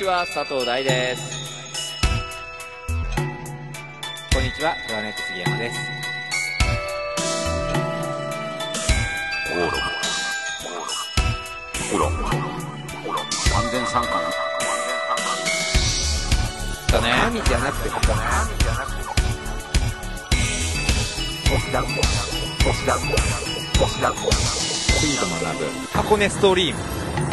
ちは佐藤大です。こんにちはプラネット杉山です。完全参加だね神じゃなくて僕だスピード学ぶ箱根ストリーム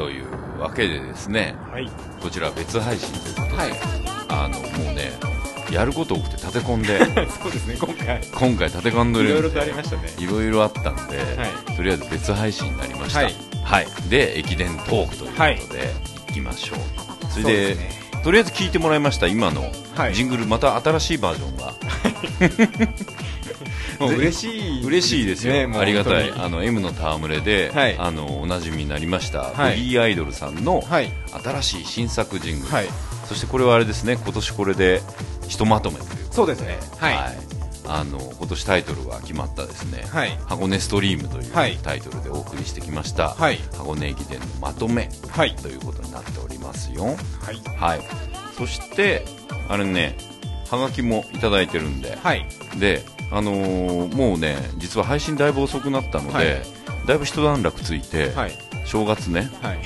というわけでですねはい。こちら別配信ということで、はい。あのもうねやること多くて立て込んで そうですね今回。今回立て込んでるんでいろいろとありましたね。いろいろあったんで、はとりあえず別配信になりました。はい、はい。で駅伝トークということで、い、きましょう。それそうでねとりあえず聞いてもらいました今のはい。ジングル、また新しいバージョンが 嬉しい嬉しいですよ、ねありがたいあの M の戯れで、はい。あのおなじみになりました、はい。フリーアイドルさんのはい。新しい新作ジングル、はい。そしてこれはあれですね今年これでひとまとめという。そうですね。はい。あの今年タイトルが決まったですね、はい。箱根ストリームというはい。タイトルでお送りしてきました、はい。箱根駅伝のまとめはい。ということになっておりますよ。はい。はい。そしてあれねはがきもいただいてるんで、はい。であのーもうね実は配信だいぶ遅くなったので、はい。だいぶ一段落ついて、はい。正月ね。はい。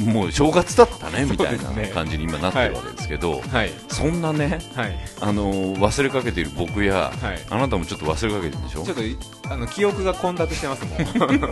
もう正月だったね みたいな感じに今なってるわけですけど、はい。そんなねはい。あのー忘れかけている僕や、はい。あなたもちょっと忘れかけてるでしょ？ちょっとあの記憶が混濁してますもん。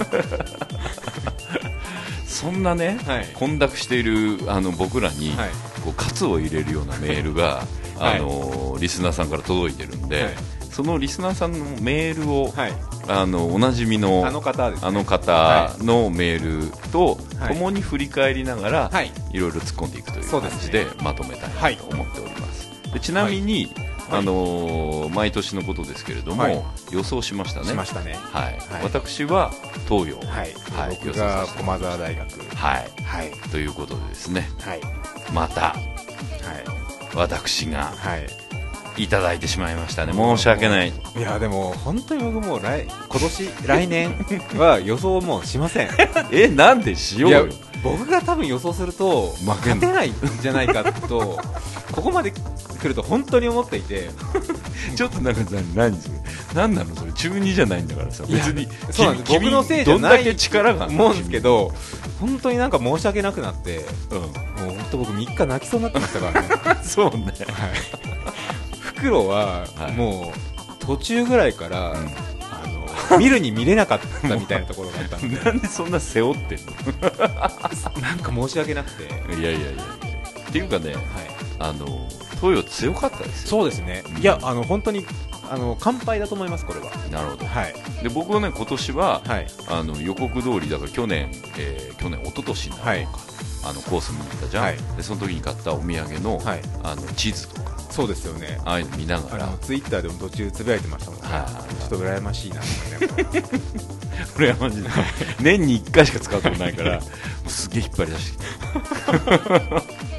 そんなね、はい。混濁しているあの僕らに、はい。こう喝を入れるようなメールが、はい。あのリスナーさんから届いてるんで、はいそのリスナーさんのメールを、はい。あのおなじみのあの方ね。あの方のメールとはい。共に振り返りながら、はい。い、ろいろ突っ込んでいくという感じでまとめたはい。と思っております、でちなみに、はい。あのー毎年のことですけれども、はい。予想しましたね。しましたね。はい。はい。私は東洋。はい。はい。僕が駒澤大学。はい。はい。ということでですね。はい。またはい。私がはいいただいてしまいましたね。申し訳ない。いやでも本当に僕もう来今年来年は 予想もうしません。えなんでしよいうやよ僕が多分予想すると勝てないんじゃないかとここまで来ると本当に思っていて。ちょっとなんかさ何何なのそれ？中二じゃないんだからさ。別にそうなんです。君僕のせいじゃないどんだけ力があるの？思うんですけど本当になんか申し訳なくなって。君。もう本当僕3日泣きそうになってましたからね。う んそうね。はい袋ははい。もう途中ぐらいから、うん。あの見るに見れなかったみたいなところがあったんで なんでそんな背負ってん なんか申し訳なくて、のいやいやいや。っていうかねはい、あの東洋強かったですよ。そうですね、うん。いやあの本当にあの完敗だと思いますこれは。なるほど。はい。で僕はね今年は、はい。あの予告通りだから去年、えー去年一昨年になるのか、はい。あのコース見に行ったじゃん、はい。でその時に買ったお土産の,、はい。あの地図とかそうですよね。ああいうの見ながら。ツイッターでも途中つぶやいてましたもんね、はい。ちょっと羨ましいなとかねこれはマジで年に1回しか使うことないからすげえ引っ張り出してきて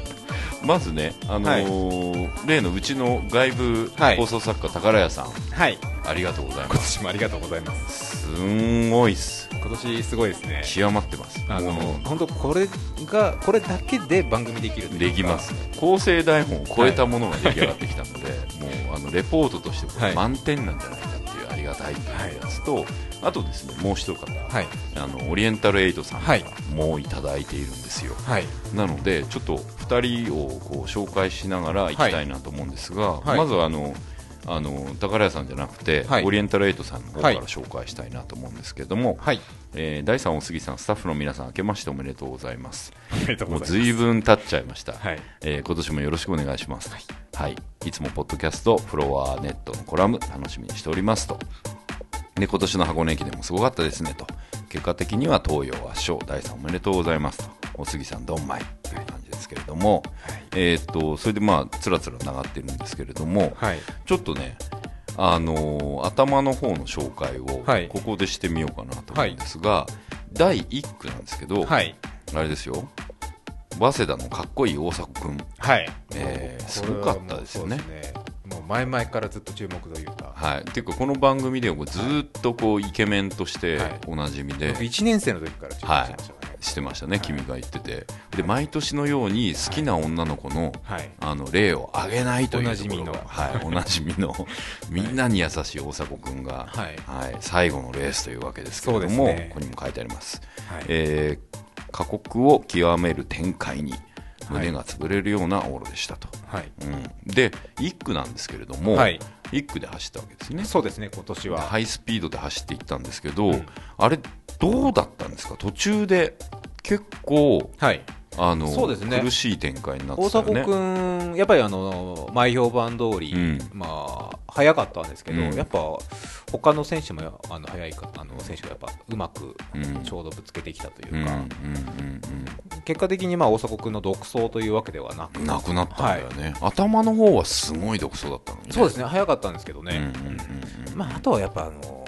まずね、あのー例のうちの外部はい。放送作家、宝屋さん。はい。ありがとうござい今ます。年もありがとうございます。すんごいっす。今年すごいですね。極まってます。あのも本当これがこれだけで番組できるできます。ね構成台本を超えたものが出来上がってきたので、もうあのレポートとして満点なんじゃないかっていうありがたいっていうやつと、あとですねもう一方、はい。あのオリエンタルエイトさんはい。もいただいているんですよ、はい。なのでちょっと2人をこう紹介しながら行きたいなと思うんですが、はい。まずはあのあの宝屋さんじゃなくて、はい。オリエンタルエイトさんの方かはい。ら紹介したいなと思うんですけれども、はい。えー第3お杉さんスタッフの皆さん明けましておめでとうございます。ありがとうもうござい随分経っちゃいました、はい。えー今年もよろしくお願いします、はい。い、つもポッドキャストフロアネットのコラム楽しみにしておりますとで今年の箱根駅伝もすごかったですねと。結果的には東洋圧勝。第3おめでとうございます。とお杉さんどんまいという感じですけれども、えーっとそれでまあつらつら流ってるんですけれども、はい。ちょっとねあのー頭の方の紹介をはい。ここでしてみようかなと思うんですが、第1区なんですけど、はい。あれですよ。早稲田のかっこいい大迫君はい。えーすごかったですよねもう前々からずっと注目というか。はい、っていうかこの番組ではずーっとこうイケメンとしてはい。おなじみで、僕1年生の時から注目してましたからね。してましたね、君が言ってて。で毎年のように好きな女の子の,、はい。あの例を挙げないというおなじみの。はい、おなじみの。みんなに優しい大迫君が、はい。最後のレースというわけですけれども、ね。ここにも書いてあります、はい。えー過酷を極める展開に胸が潰れるような往路でしたと、はい。うん、で1区なんですけれども、はい。1区で走ったわけですね。そうですね今年は。ハイスピードで走っていったんですけど、うん。あれどうだったんですか？途中で結構はい。あのそうですね。苦しい展開になって大迫君、やっぱりあの前評判通り、うん。まあ早かったんですけど、うん。やっぱ他の選手もやあの早いかあの選手がやっぱうまくうん。ちょうどぶつけてきたというか、うんうんうん結果的にまあ大迫君の独走というわけではなくうんなくなったんだよね、頭の方はすごい独走だったのにね。そうですね。早かったんですけどね、うんうんうんうんまあ、あとはやっぱあの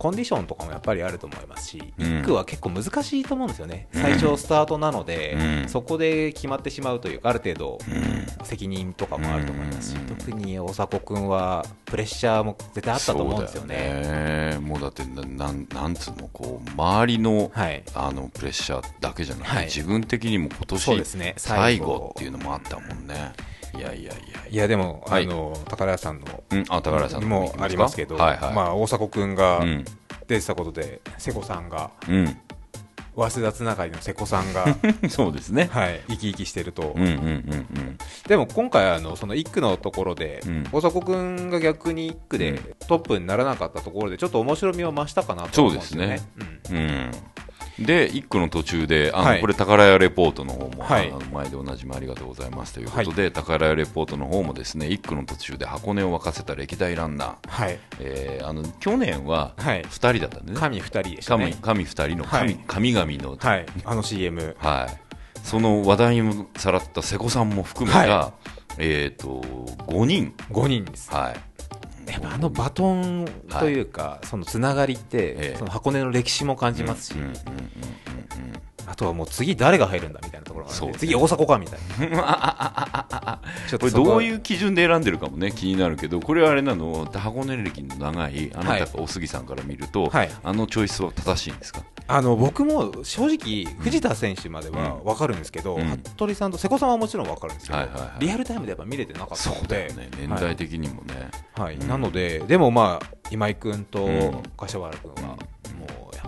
コンディションとかもやっぱりあると思いますし、うん。1区は結構難しいと思うんですよね、うん。最初スタートなので、うん。そこで決まってしまうというか、ある程度うん。責任とかもあると思いますし、うん。特に大迫君はプレッシャーも絶対あったと思うんですよね。そうね。もうだってななんなんつうのこう周りの,、はい。あのプレッシャーだけじゃなくて、はい。自分的にも今年すね。最後っていうのもあったもんねいやいやいやいや。でも、はい。あの宝屋さんのうん、あ高原さんもありますけど、はいはい、まあ、大迫君がうん。出てたことで、瀬古さんが、うん、早稲田つながりの瀬古さんが、そうですね、はい、生き生きしてると、うんうんうんうん。でも今回あの、その1区のところで、うん。大迫君が逆に1区でうん。トップにならなかったところで、ちょっと面白みを増したかなと思うんですよね。うんで1区の途中であの、はい。これ宝屋レポートの方も、はい。あの前でおなじみありがとうございますということで、宝屋レポートの方もですね1区の途中で箱根を沸かせた歴代ランナー、はい、えーあの去年ははい。2人だったんでね、神2人でした神ね。神2人のはい。神,、神々の、はい、あの CM。はい、その話題にさらった瀬古さんも含めた、はえー、と5人、5人です。はい、やっぱあのバトンというか、そのつながりって、ええ。その箱根の歴史も感じますし、あとはもう次誰が入るんだみたいなところがあるんで、そうね。次大迫かみたいな。ことれどういう基準で選んでるかもね気になるけどこれはあれなの箱根歴の長いあなたかお杉さんから見ると、はい。あのチョイスは正しいんですか？あの僕も正直、藤田選手まではうん。分かるんですけど、うん。服部さんと瀬古さんはもちろん分かるんですけど、はいはいはい。リアルタイムでやっぱ見れてなかったので、ね。年代的にもね、はい。うん。なので、でもまあ、今井君とうん。柏原君は、もうやっ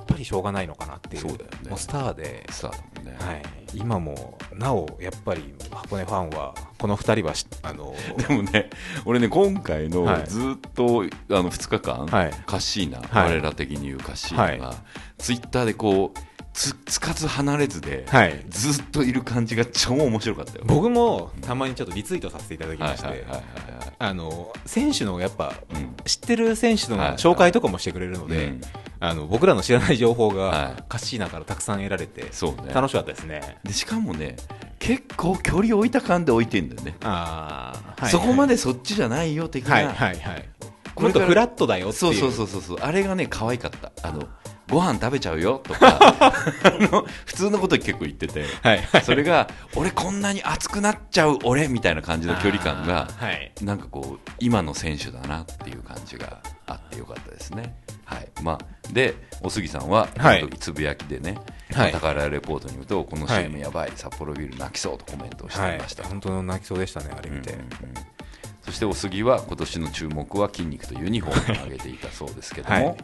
ぱりしょうがないのかなっていう、ね。もうスターで、スターだもんね、はい、今もなお、やっぱり箱根ファンは、この2人はしあの でもね俺ね今回のはい。ずっと、あの2日間、はい。カッシーナ、はい。我ら的に言うカッシーナが、はツイッターでこうつつかず離れずで、はい。ずっといる感じが超面白かったよ。僕もたまにちょっとリツイートさせていただきまして、選手のやっぱ、うん。知ってる選手のはい紹介とかもしてくれるので、うん。あの僕らの知らない情報が、はい。カッシーナからたくさん得られて、そうね。楽しかったですね。でしかもね結構距離置いた感で置いてんだよね、あーはいそこまでそっちじゃないよ的な、はいはいフラットだよっていう。そう。そうそうそうそう。あれがね可愛かった。あのご飯食べちゃうよとか あの普通のこと結構言っててはい。それが俺こんなに熱くなっちゃう俺みたいな感じの距離感がはい。なんかこう今の選手だなっていう感じがあってよかったですね。はいまあ、でお杉さんは、はいつぶやきでね、はい宝レポートによるとこのはい CM やばい、札幌ビール泣きそうとコメントをしてはいいました、。本当の泣きそうでしたね、あれ見て。うんうんうんそしてお杉は今年の注目は筋肉とユニフォームを上げていたそうですけども、はい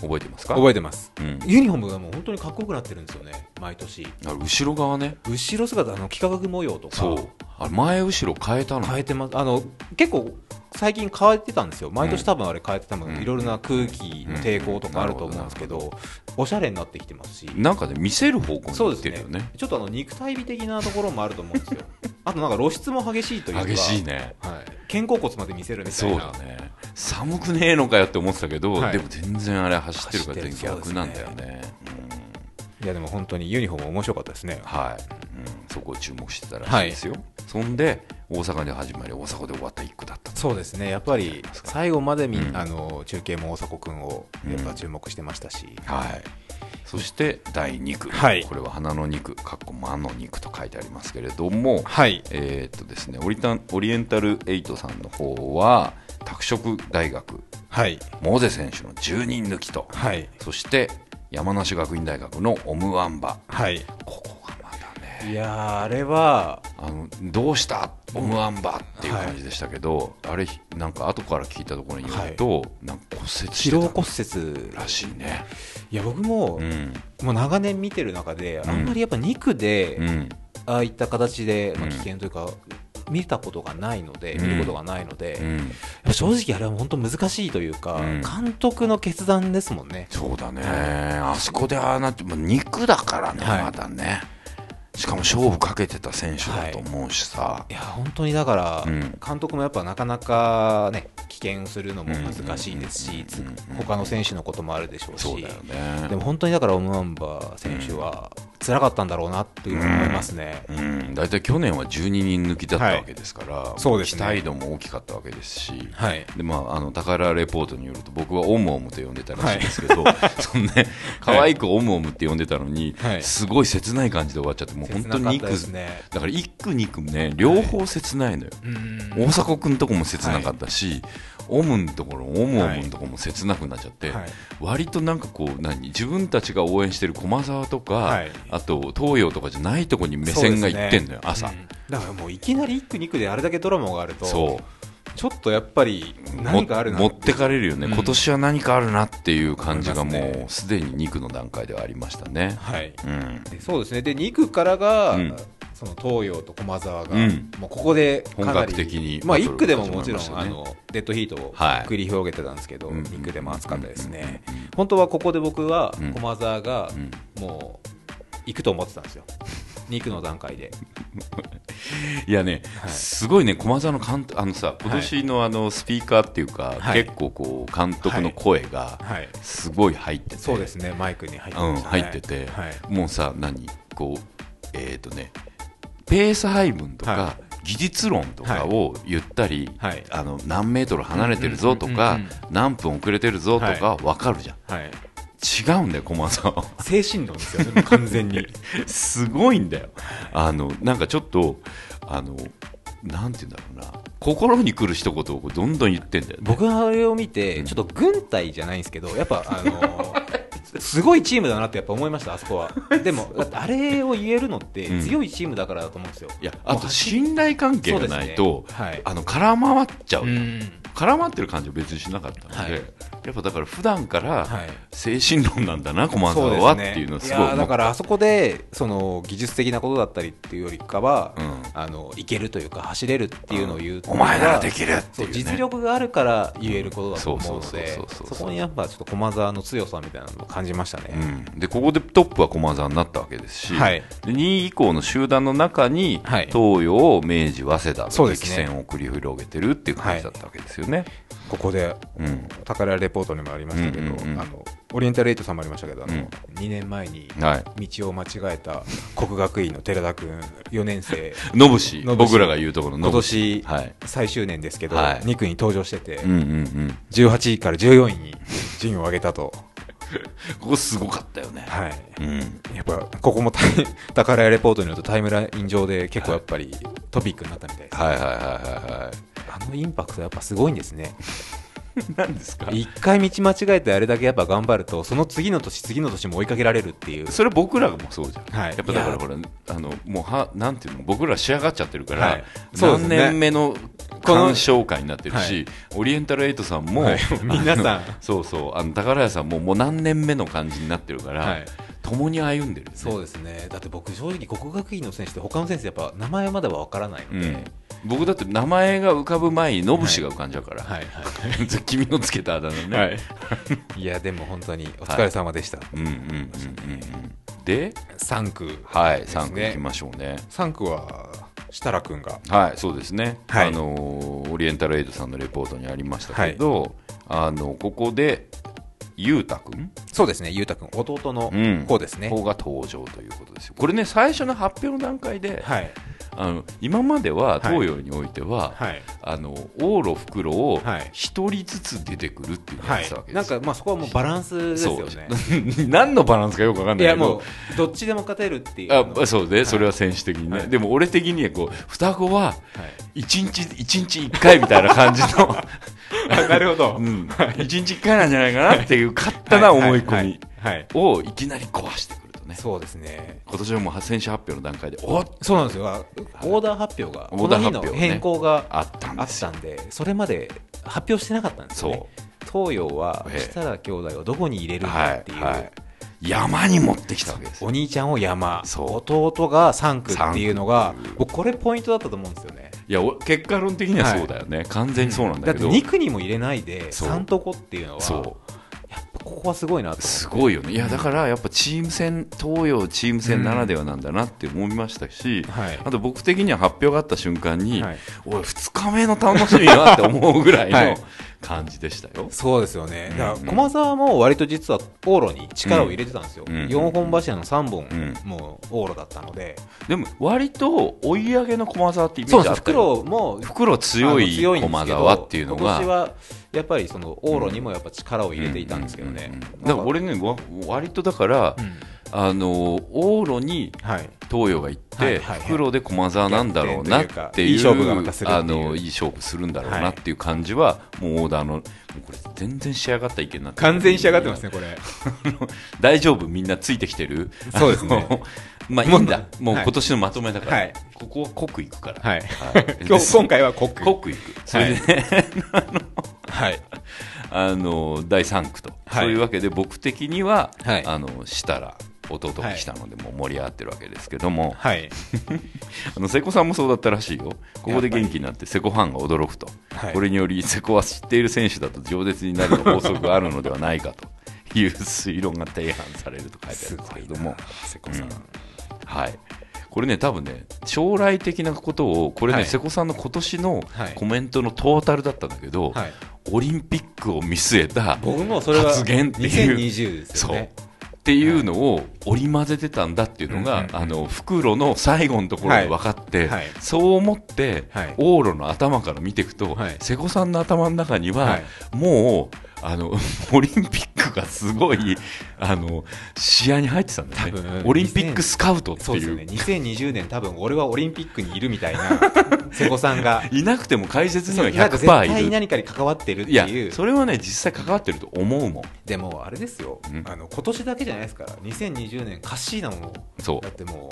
覚えてますか？覚えてます。うんユニフォームがもう本当にかっこよくなってるんですよね、毎年。あ後ろ側ね後ろ姿、あの、幾何学模様とか。そうあれ前後ろ変えたの？変えてます。あの、結構、最近変えてたんですよ。毎年多分あれ変えてたもうんいろいろな空気の抵抗とかあると思うんですけうんなるど、おしゃれになってきてますし。なんかね見せる方向にそうですね行ってるよねちょっとあの肉体美的なところもあると思うんですよ。あとなんか露出も激しいというか。激しいねはい。肩甲骨まで見せるみたそいうな。だね寒くねえのかよって思ってたけど、はい。でも全然あれ走ってるから逆なんだよね。いやでも本当にユニフォーム面白かったですね。うん。はい、うん、そこを注目してたらしいですよ、そんで大阪で始まり大阪で終わった一区だったそうですね。やっぱり最後までみ、うん。あの中継も大迫君をやっぱ注目してましたし。はい。そして第2区、はい。これは花の2区かっこ魔の2区と書いてありますけれどもはい。えーっとですねオリタンオリエンタルエイトさんの方は拓殖大学。はい。モゼ選手の10人抜きと。はい。そして山梨学院大学のオムワンバ。はい。ここがまたね。いやー、あれは、あのどうした？オムワンバっていう感じでしたけど、あれなんか後から聞いたところによると、なんか骨折して疲労た骨折。らしいね。いや、僕も、うん。もう長年見てる中で、んあんまりやっぱ肉で、うん。ああいった形で、まあ、うん。危険というか、見たことがないので、うん。見ることがないので、正直あれは本当難しいというか、うん。監督の決断ですもんね。そうだね、あそこでああなって、まあ肉だからね、はい。まだね、しかも勝負かけてた選手だと思うしさ、いや本当にだから、うん。監督もやっぱなかなかね危険するのも難しいですし、つ他の選手のこともあるでしょうし、そうだよね。でも本当にだからオムワンバ選手は辛かったんだろうなっていうふうに思いますね。うん、大体去年は12人抜きだったわけですから、そうですね。期待度も大きかったわけですし、はい。でまあ、あの宝レポートによると僕はオムオムと呼んでたらしいんですけど、そのね可愛くオムオムって呼んでたのに、はい。すごい切ない感じで終わっちゃってもう本当に肉切なかったですね。だから一区二区ね両方切ないのよ、うん。大迫君のとこも切なかったし、オムのところオムオムのところも切なくなっちゃって、はい。割となんかこう何自分たちが応援してる駒澤とか、はい。あと東洋とかじゃないところに目線がいってんのよ、朝、うん。だからもういきなり1区2区であれだけドラマがあるとそう。ちょっとやっぱり何かある持ってかれるよね、うん。今年は何かあるなっていう感じがもうすでに2区の段階ではありましたね。はい。うん、でそうですね。で2区からが、うんその東洋と駒澤が、うん。もうここでかなり本格的にまあ、バトル1区でももちろん、ね。のデッドヒートをはい。繰り広げてたんですけど、うん。2区でも熱かったですね、うん。うん。本当はここで僕はうん。駒澤がうん。もう行くと思ってたんですよ、2区の段階で。いやね、はい。すごいね、駒澤の監督あのさ今年のあのスピーカーっていうか、はい。結構こう監督の声がはい。すごい入ってて、そうですね、マイクに入ってうん。入ってて、はい。もうさ、何、こう、えっ、とね、ペース配分とか、は技術論とかを言ったり、はいあの何メートル離れてるぞとか、何分遅れてるぞとか分かるじゃん、はい、違うんだよ、駒澤は。精神論ですよね、完全に。すごいんだよ。あの、なんかちょっと、あの、なんて言うんだろうな、心に来る一言をどんどん言ってんだよね。僕はあれを見て、ちょっと軍隊じゃないんですけど、やっぱ、あのすごいチームだなってやっぱ思いました、あそこは。でも、あれを言えるのってうん。強いチームだからだと思うんですよ。いや、あと信頼関係がないと、ね。はい。あの、空回っちゃう。うん。絡まってる感じは別にしなかったので、はい。やっぱだから普段からはい。精神論なんだな、駒そう澤ですねはっていうのはすごいだからあそこでその技術的なことだったりっていうよりかは、うん。あのいけるというか走れるっていうのを言うお前ならできるってそいうう、ね、実力があるから言えることだと思うのでそこにやっぱちょっと駒澤の強さみたいなのを感じましたね、うん、でここでトップは駒澤になったわけですし、はい。で2位以降の集団の中に、はい。東洋、明治、早稲田とそうですね。激戦を繰り広げてるっていう感じだったわけですよね。ここでうん。宝レポートにもありましたけど、うんうんうん。あのオリエンタルエイトさんもありましたけどあの、うん。2年前にはい。道を間違えた国学院の寺田君4年生。ノブシノブシ僕らが言うところの今年はい。最終年ですけど、はい。2区に登場してて、うんうんうん、18位から14位に順位を上げたと、ここすごかったよね。はい、うんやっぱここも宝屋 レポートによるとタイムライン上で結構やっぱりトピックになったみたいです、はいはいはいはいはい。あのインパクトやっぱすごいんですね 何ですか？一回道間違えてあれだけやっぱ頑張るとその次の年次の年も追いかけられるっていう。それ僕らもそうじゃん、はい。やっぱだからほらあのもうはなんていうの僕ら仕上がっちゃってるから、はい。何ね年目のこの鑑賞会になってるし、オリエンタルエイトさんも、はい。皆さん。そうそう。あの宝屋さんももう何年目の感じになってるから、はい。共に歩んでるよね、そうですね。だって僕正直国学院の選手って他の選手やっぱ名前までは分からないので、うん、僕だって名前が浮かぶ前にノブシが浮かんじゃうから、はい 君のつけたあだ名ね、はい、いやでも本当にお疲れ様でした、うんうんうんうんうん。で3区はいですね。3区行きましょうね。3区は設楽君が。はい、そうですね、はい。あのーオリエンタルエイドさんのレポートにありましたけど、あのここで、ゆうたくん？そうですね、ゆうたくん、弟のうん。方ですね。方が登場ということですよ。これね、最初の発表の段階で、はい。あの今までははい東洋においては、はい。あの往路、袋をはい。一人ずつ出てくるっていうわけい。ですよ。なんか、まあそこはもうバランスですよね。何のバランスかよくわかんない。けどいやもう、どっちでも勝てるっていう。の。あそうね、はい。それは選手的にね、はい。でも俺的にはこう双子ははい。一日一日一回みたいな感じの。あ なるほど。うん、一日一回なんじゃないかなっていう勝手な思い込み、はいはい。はい。をいきなり壊してね。そうですね。今年はもう選手発表の段階でおっ！そうなんですよ。あオーダー発表がオーダー発表ね。変更があったんですよ。たんでそれまで発表してなかったんですよね。東洋はええ設楽兄弟をどこに入れるんはいだっていう、はい山に持ってきたわけですよ。お兄ちゃんを山。弟が3区っていうのが僕これポイントだったと思うんですよね。いやお結果論的にはそうだよね、完全にそうなんだだってけど、2区にも入れないでそう。3と5っていうのはそうやっぱここはすごいなすごいよね。いやだからやっぱチーム戦東洋チーム戦ならではなんだなって思いましたし、はい。あと僕的には発表があった瞬間に、はい。おい2日目の楽しみはって思うぐらいのはい。感じでしたよ、そうですよね、だうん。から駒澤も割と実は往路に力を入れてたんですよ、うん。4本柱の3本、うん。もう往路だったので、でも割と追い上げの駒澤ってイメージあったよ。袋も袋強い駒澤っていうのが。今年はやっぱりその往路にもやっぱ力を入れていたんですけどね、だから俺ねわ割とだから、うん。あの往路にはい、東洋が行って、はいはいはい。袋で駒澤なんだろうなっていういいい勝負するっていう。あのいい勝負するんだろうなっていう感じは、もうオーダーのこれ全然仕上がった意見になってる。完全に仕上がってますね、これ。大丈夫みんなついてきてる。そうですね。まあいいんだ。もうはい。今年のまとめだから、はい。ここは濃くいくから、はい。はい。今日今回はコック。濃くいく。それでね、はい。あの第3区と、はい。そういうわけで僕的には、はい。あの設楽弟が来たのでもう盛り上がってるわけですけども、はい。あの瀬古さんもそうだったらしいよ。ここで元気になって瀬古ファンが驚くと、はい。これにより瀬古は知っている選手だと饒舌になるの法則があるのではないかと。いう推論が提案されると書いてあるんですけれども、瀬古さん。はい、これね多分ね将来的なことをこれね、はい。瀬古さんの今年のはい。コメントのトータルだったんだけど、はい。オリンピックを見据えた僕もそれは発言っていう。2020ですそう。よね。っていうのを織り交ぜてたんだっていうのが、あの袋の最後のところで分かって、はい。そう思って、はい。往路の頭から見ていくと、はい。瀬古さんの頭の中には、はい。もうあの オリンピックがすごいあの視野に入ってたんだよね。オリンピックスカウトっていう。そうですね。2020年多分俺はオリンピックにいるみたいな、瀬古さんが。いなくても解説にはなんか絶100%いる。対何かに関わってるっていう。それはね実際関わってると思うもん。でもあれですよ、うん。あの今年だけじゃないですから、2020年カッシーナも、そう。だっても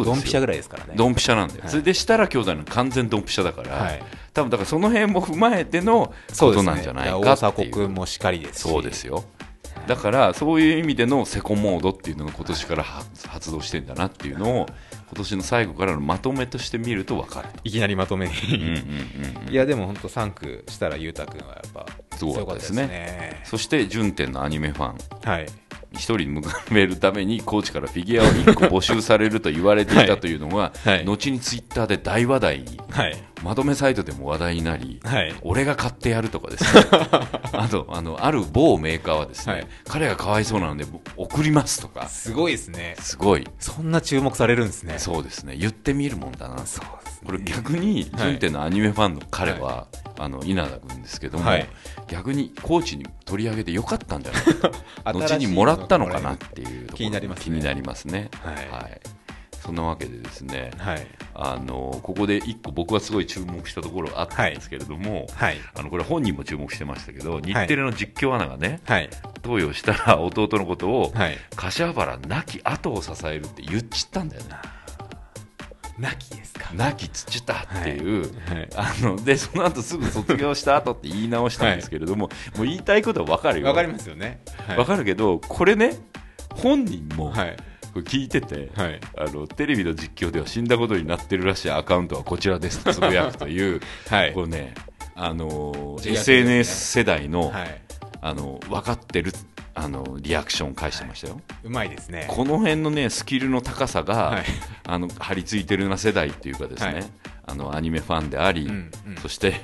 う、ドンピシャぐらいですからね。ドンピシャなんだよ、はい。それで設楽兄弟の完全ドンピシャだから、はい多分だからその辺も踏まえてのことなんじゃないかって大いう迫君もしかりですし。そうですよ。だからそういう意味でのセコモードっていうのが今年から発発動してんだなっていうのを今年の最後からのまとめとして見ると分かるいきなりまとめに。うんうんうんうん。いや、でも本当3区したら裕太君はやっぱ、すごかったですね。強ねそして順天のアニメファン。はい。一人向かめるためにコーチからフィギュアを1個募集されると言われていたというのが、はい。後にツイッターで大話題にはい。まとめサイトでも話題になり、はい。俺が買ってやるとかですね。あとあのある某メーカーはですね、はい。彼がかわいそうなので送りますとか。すごいですね。すごい。そんな注目されるんですね。そうですね。言ってみるもんだな。とそうですね。これ逆にはい。順天のアニメファンの彼は、あの稲田君ですけども、はい。逆にコーチに取り上げてよかったんじゃない？か後にもらったのかな？っていうところ気になりますね。気になりますね。はいそんなわけでですねはい。あのここで一個僕はすごい注目したところがあったんですけれども、はい。あのこれ本人も注目してましたけど日テレの実況アナがね、はい。投与したら 弟のことを、はい。柏原亡き後を支えるって言っちったんだよねなきですか？亡きつっちったっていう、はい。あのでその後すぐ卒業した後って言い直したんですけれども、もう言いたいことは分かるよわかりますよね。はい分かるけどこれね本人もはい。聞いてて、はい。あのテレビの実況では死んだことになってるらしいアカウントはこちらですとつぶやくという、はいこれね、あの自虐ですね SNS 世代の,、はい。あの分かってるあのリアクション返してましたよ、うまいですね。この辺のねスキルの高さが、はい。あの張り付いてるな世代っていうかですね、はい。あのアニメファンであり、うんうん。そして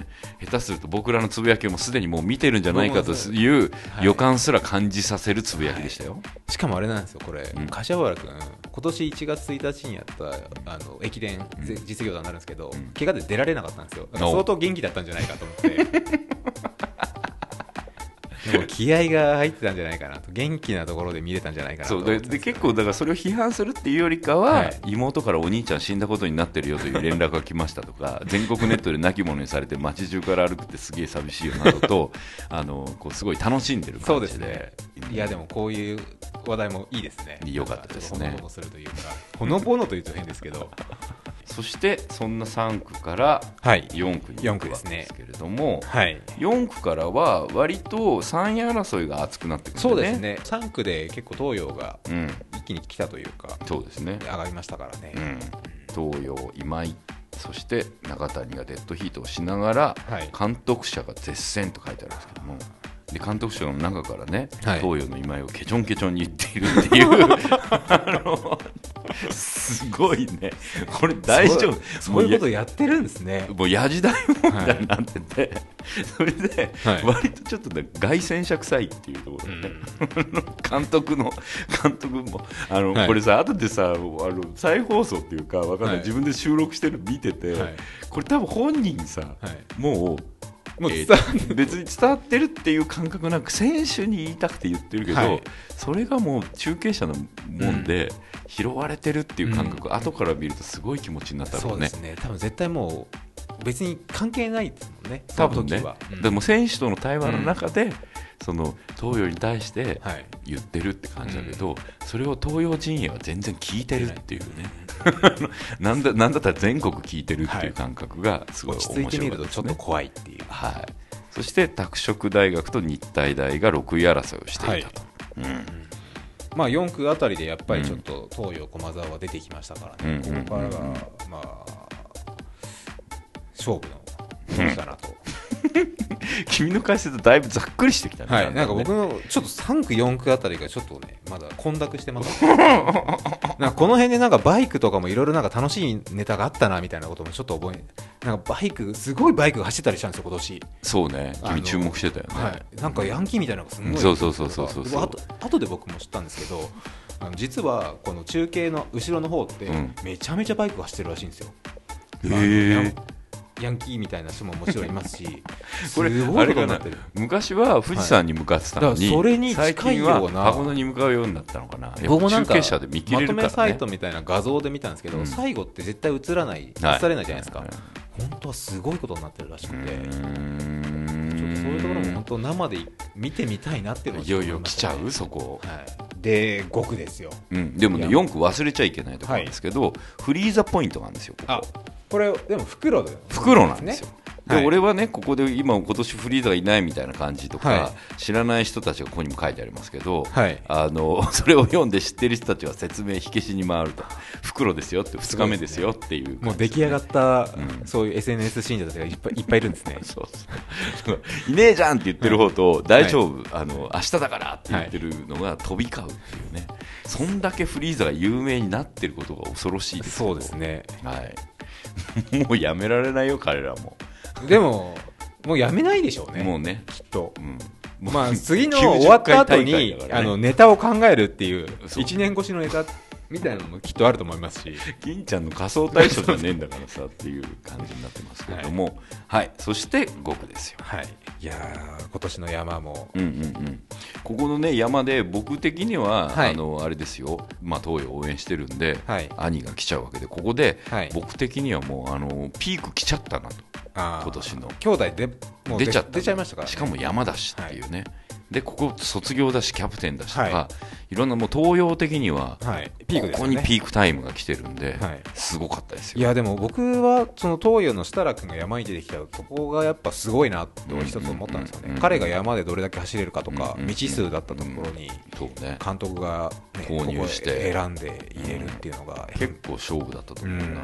下手すると僕らのつぶやきをもうすでにもう見てるんじゃないかというはい。予感すら感じさせるつぶやきでしたよ。しかもあれなんですよ、これ、ん。柏原君、今年1月1日にやったあの駅伝、ぜ実業団になるんですけど、ん。怪我で出られなかったんですよ、相当元気だったんじゃないかと思って、でも気合が入ってたんじゃないかなと元気なところで見れたんじゃないかなとそうでで結構だからそれを批判するっていうよりかは、はい。妹からお兄ちゃん死んだことになってるよという連絡が来ましたとか 全国ネットで亡き者にされて街中から歩くってすげえ寂しいよなどと あのこうすごい楽しんでるそう感じで。ですね。いやでもこういう話題もいいですね。良かったですね。ほのぼのするというかほのぼのというと変ですけどそしてそんな3区からはい。4区に四行くわ区ですねけですけれども、はい。4区からは割と3位争いが熱くなってくるんそうですね。3区で結構東洋がうん。一気に来たというかそうですね。上がりましたからね、うん。東洋今井そして中谷がデッドヒートをしながら、はい。監督者が絶戦と書いてあるんですけどもで監督者の中からね、はい。東洋の今井をケチョンケチョンに言っているっていう。あの すごいね。これ大丈夫。そういうこともやってるんですね。うやもうやじ大問題になってて、それで、はい。割とちょっとね凱旋者臭いっていうところでね、監督の監督もあの、はい。これさ後でさあの再放送っていうかわかんない、はい。自分で収録してるの見てて、はい。これ多分本人にさ、はい。もうもうえー伝わって別に伝わってるっていう感覚なんか選手に言いたくて言ってるけど、はい。それがもう中継者のもんで拾われてるっていう感覚、後から見るとすごい気持ちになったろね。そううですね。多分絶対もう別に関係ないですもんね多分ね。でも選手との対話の中で、その東洋に対してはい。言ってるって感じだけど、それを東洋陣営は全然聞いてるっていうね。なんだなんだったら全国聞いてるっていう感覚がすごい面落白かったち着いてみるとちょっと怖いっていう、はい、そして拓殖大学と日体大が6位争いをしていたと、うん。まあ4区あたりでやっぱりちょっと東洋駒澤は出てきましたからね、うん。ここからがまあ勝負の年だなと、君の解説だいぶざっくりしてきたね。はい、なんか僕のちょっと3区、4区あたりがちょっとね、まだ混濁してます、なんかこの辺でなんかバイクとかもいろいろなんか楽しいネタがあったなみたいなこともちょっと覚え、なんかバイク、すごいバイクが走ったりしたんですよ、今年。そうね。君注目してたよね、はい、なんかヤンキーみたいなのがすごい、そうそうそうそうそうでもあと後で僕も知ったんですけど、あの実はこの中継の後ろの方ってうん、めちゃめちゃバイクが走ってるらしいんですよ。へまあーヤンキーみたいな人ももちろんいますし、これすごいあれかな。昔は富士山に向かってたのに、はいそれに最近い近ような。は箱根に向かうようになったのかな。僕もなんかまとめサイトみたいな画像で見たんですけど、うん。最後って絶対映らない、映はいされないじゃないですか、はい。本当はすごいことになってるらしくて、うちょっとそういうところも本当、生で見てみたいなっていうのをいよいよ来ちゃう？まそこ、はい、で、5区ですよ。うん、でもねいや。4区忘れちゃいけないところなんですけど、フリーザポイントなんですよここ。あこれ、でも袋で、袋なんですよ。ではい。俺はねここで今今年フリーザがいないみたいな感じとか、は知らない人たちがここにも書いてありますけど、はい。あの それを読んで知ってる人たちは説明火消しに回ると袋ですよって2日目ですよっていう感じもう出来上がった、うん。そういう SNS 信者たちがいっぱいいっぱいいるんですね。そうそう。いねえじゃんって言ってる方と、大丈夫、あの明日だからって言ってるのが飛び交うっていうね、そんだけフリーザが有名になってることが恐ろしいですそうですね。はい、もうやめられないよ、彼らも。でも、もうやめないでしょうね。もうね、きっと。うん、まあ、次の 90終わった後に、あの、ネタを考えるっていう1年越しのネタみたいなのもきっとあると思いますし。銀ちゃんの仮想対象じゃねえんだからさっていう感じになってますけれども、はい。そして5区ですよ。はい。いやー、今年の山も、うんうんうん、ここのね山で僕的には、はい。あのあれですよ、まあ、東洋応援してるんで、はい。兄が来ちゃうわけでここで、はい。僕的にはもうあのピーク来ちゃったなと。今年の。兄弟で、もう出ちゃ出ちゃいましたから、ね。しかも山だしっていうね、でここ卒業だしキャプテンだしとか、、はい。ろんなもう東洋的には、はい。ピークですここ。にピークタイムが来てるんで、はいすごかったですよ。いやでも僕はその東洋の設楽君が山に出てきたそこがやっぱすごいなって一つ思ったんですようんうんうんね彼が山でどれだけ走れるかとかうんうん未知数だったところに監督が、ね、投入して。選んで入れるっていうのが結構勝負だったと思うな、うん。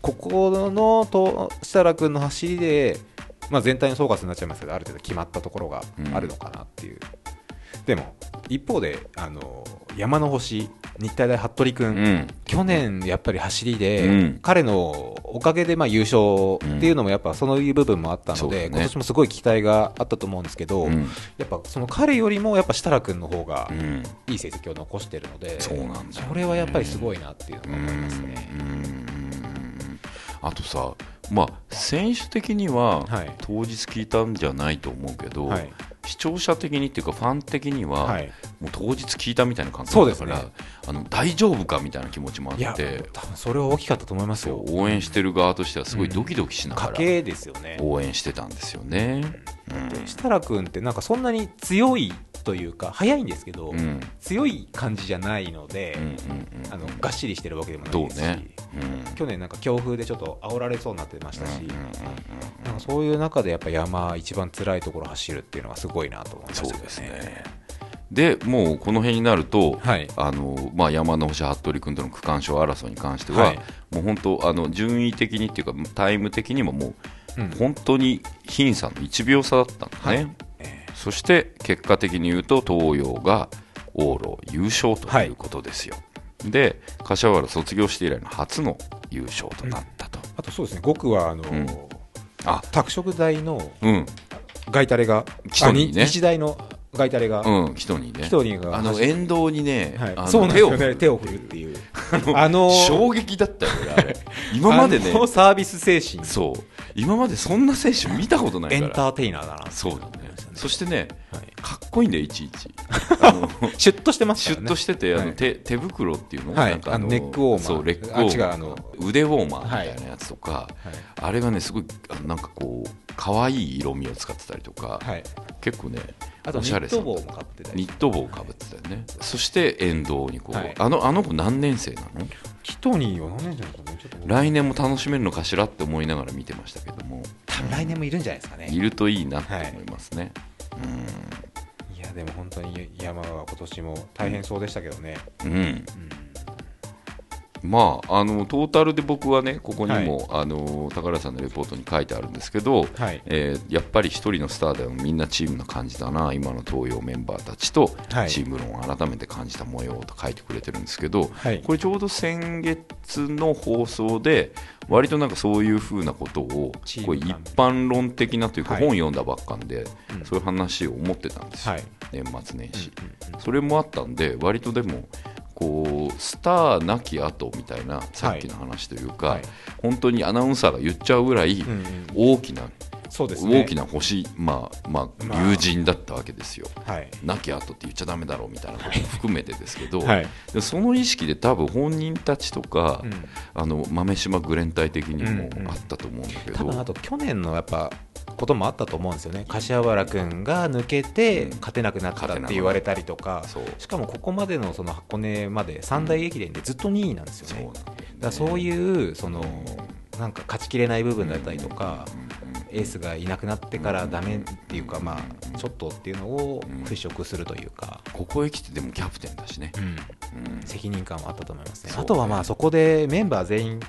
ここのと設楽君の走りで、まあ、全体の総括になっちゃいますけどある程度決まったところがあるのかなっていう、でも一方であの山の星日体大服部君、うん。去年やっぱり走りで、うん。彼のおかげでまあ優勝っていうのもやっぱそういう部分もあったので、そうだね。今年もすごい期待があったと思うんですけど、うん。やっぱその彼よりもやっぱ設楽君の方がうん。いい成績を残してるので、そうなんだよね。それはやっぱりすごいなっていうのが思いますね。うんあとさ、まあ、選手的には、はい。当日聞いたんじゃないと思うけど、はい。視聴者的にっていうかファン的には、はい。もう当日聞いたみたいな感覚だから、あの大丈夫かみたいな気持ちもあって多分それは大きかったと思いますよ。応援してる側としてはすごいドキドキしながら家系ですよね。応援してたんですよね。で設楽君ってなんかそんなに強いというか速いんですけど、うん。うん強い感じじゃないので、あのがっしりしてるわけでもなどいうですし、ね。うん。去年なんか強風でちょっと煽られそうになってましたし、なんかそういう中でやっぱ山一番辛いところ走るっていうのはすごいなと思いましたそうですね。でもうこの辺になると、はい。あのまあ、山の星服部君との区間賞争いに関しては、はい。もう本当あの順位的にっていうかタイム的にももう、うん。本当に僅差の1秒差だったんだね、はい。えそして結果的に言うと東洋が往路優勝とい。うことですよ、で柏原卒業して以来の初の優勝となったと、あとそうですね5区はあの、ん。あ。拓殖大のうん。ガイタレがね。日大のガイタレが、うん人にね。人にが。あの沿道にね、はい。あのそうなんですよ手をね手を振るっていう。あの衝撃だったよ俺あれ。今までね。サービス精神。そう。今までそんな選手見たことないから。エンターテイナーだな。そうだね。そしてねはいかっこいいんだよいち。いちシュッとしてますシュッとしてて、あはい。の手手袋っていうの、はい。なんかあのネックウォーマー。そうレッグウォーマー。腕ウォーマーみたいなやつとか、はい。あれがねすごいあのなんかこう可愛い色味を使ってたりとか、はい。結構ねあとニおしゃれさット帽もかぶってたり。ニット帽をかぶってたよね。そして沿道にこう、はい。あのあの子何年生なの？キトニーは何年じゃないですかね来年も楽しめるの？かしらって思いながら見てましたけども多分来年もいるんじゃないですかねいるといいなって思いますね、いやでも本当に山は今年も大変そうでしたけどね、うん、まああのトータルで僕はねここにも、あの高原さんのレポートに書いてあるんですけど、はい。えーやっぱり一人のスターでもみんなチームの感じだな。今の東洋メンバーたちとはい。チーム論を改めて感じた模様と書いてくれてるんですけど、はい。これちょうど先月の放送で割となんかそういうふうなことをこう一般論的なというかはい。本読んだばっかんで、うん。そういう話を思ってたんですよ、はい。年末年始。うんうん。それもあったんで割とでもこうスターなき後みたいなさっきの話というか、はい。本当にアナウンサーが言っちゃうぐらいうんうん。大きな、そうですね。大きな星、まあまあ、まあ。友人だったわけですよ。はい。なき後って言っちゃだめだろうみたいなことも含めてですけど、はい。でその意識で多分本人たちとか、うん。あの豆島グレン隊的にもうんうん。あったと思うんだけど、多分あと去年のやっぱこともあったと思うんですよね。柏原君が抜けてうん。勝てなくなったって言われたりとか、しかもここまでのその箱根まで三大駅伝でずっと2位なんですよね、だそういうそのなんか勝ちきれない部分だったりとか、エースがいなくなってからダメっていうか、まあ、ちょっとっていうのを払拭するというか、ここへ来てでもキャプテンだしね、うん。責任感はあったと思いますね。あとはまあそこでメンバー全員、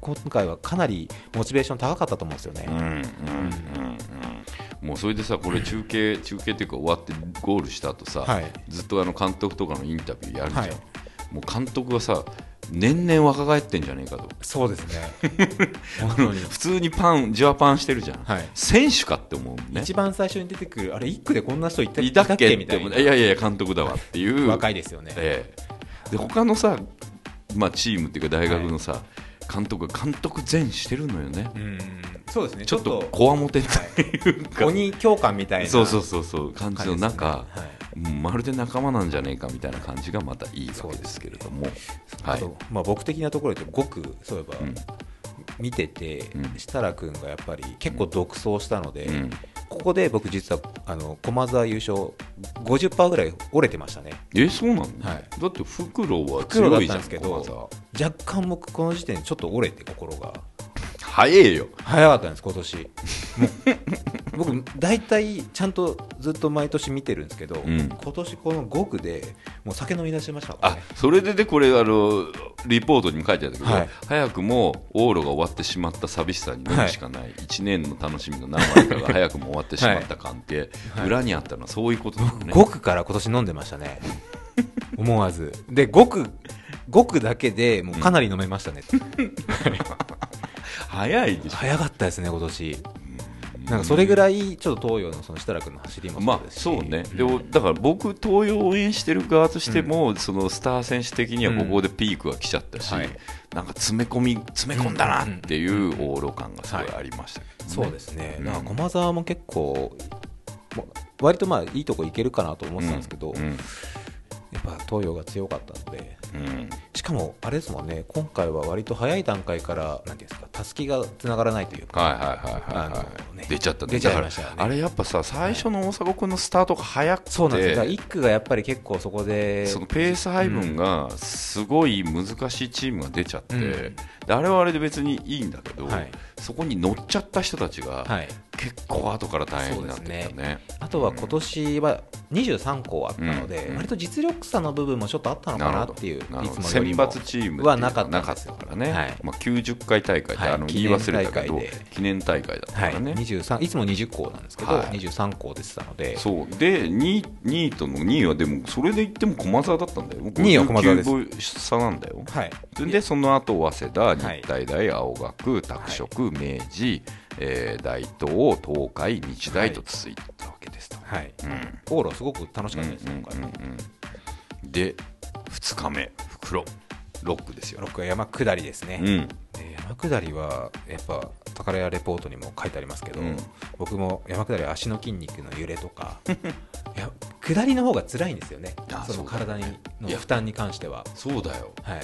今回はかなりモチベーション高かったと思うんですよね。うんうんうんうん。もうそれでさこれ中継中継っていうか終わってゴールした後さ、はい。ずっとあの監督とかのインタビューやるじゃん、はい。もう監督がさ年々若返ってんじゃねえかと。そうですね。普通にパンジュアパンしてるじゃん、はい。選手かって思うね。一番最初に出てくる、あれ、1区でこんな人いたいたっけ？みたいな。いやいやいや監督だわっていう。若いですよね。ええ。で他のさ、まあ、チームっていうか大学のさ、監督が監督全してるのよね、うん、そうですね。ちょっとこわもてというか、鬼教官みたいな。そうそうそうそう感じの中、はいまるで仲間なんじゃねえかみたいな感じがまたいいわけですけれども、はい。あと、まあ、僕的なところで5区、そういえば、うん。見てて、うん。設楽君がやっぱり結構独走したので、うん。ここで僕、実はあの駒澤優勝、50%ぐらい折れてましたね、えそうなの、はい。だって袋だっ強いじゃんたんですけど、若干僕、この時点でちょっと折れて、心が。早えよ。早かったんです、今年。もう僕、大体ちゃんとずっと毎年見てるんですけど、うん。今年この5区でもう酒飲み出しましたからあね。それででこれあのリポートにも書いてあったけど、はい。早くも往路が終わってしまった寂しさに飲むしかない、1年の楽しみの何割かが 早くも終わってしまった感って、はい。裏にあったのはそういうことだよね、5区から今年飲んでましたね、思わず。で、5区、5区だけでもうかなり飲めましたね。早いでしょ。早かったですね、今年。なんかそれぐらい、ちょっと東洋のその設楽君の走りもまあそうね、んでもだから僕、東洋を応援してる側としても、そのスター選手的にはここでピークが来ちゃったし、はい。なんか詰め込み詰め込んだなっていう往路感がすごいありましたけどね、そうですね、うん。だから駒澤も結構、割とまあいいとこいけるかなと思ってたんですけど、うん。やっぱ東洋が強かったので。うん。しかもあれですもんね。今回は割と早い段階からなんていうんですかたすきがつながらないというか出ちゃったね。出ちゃいましたよねあれやっぱさ最初の大迫君のスタートが早くてそうなんですよ。一区がやっぱり結構そこでそのペース配分がすごい難しいチームが出ちゃって、うん。であれはあれで別にいいんだけど、はい。そこに乗っちゃった人たちがはい。結構後から大変になってきたそうね。あとは今年は23校あったので、うん。割と実力差の部分もちょっとあったのかなっていう、いつも選抜チームはなかったからね、はい。まあ、90回大会って、はい。あの言い忘れたけど記念大会だったはい、からね、23いつも20校なんですけど、はい。23校出てたので。そう。で 2, 2位との2位はでもそれで言っても駒澤だったんだよ。2位は駒澤です。59秒差なんだよ。はい。でその後早稲田、はい。日体大、青学、拓殖、明治、えー大東、東海、日大と続いたわけですと。はい、うん。往路すごく楽しかったです、うん今回は、うんうん。で、2日目、袋、ロックですよ。6は山下りですね、うん。で山下りはやっぱ宝屋レポートにも書いてありますけど、うん。僕も山下りは足の筋肉の揺れとか いや下りの方が辛いんですよね。あその体にの負担に関しては、そうだよ。はい、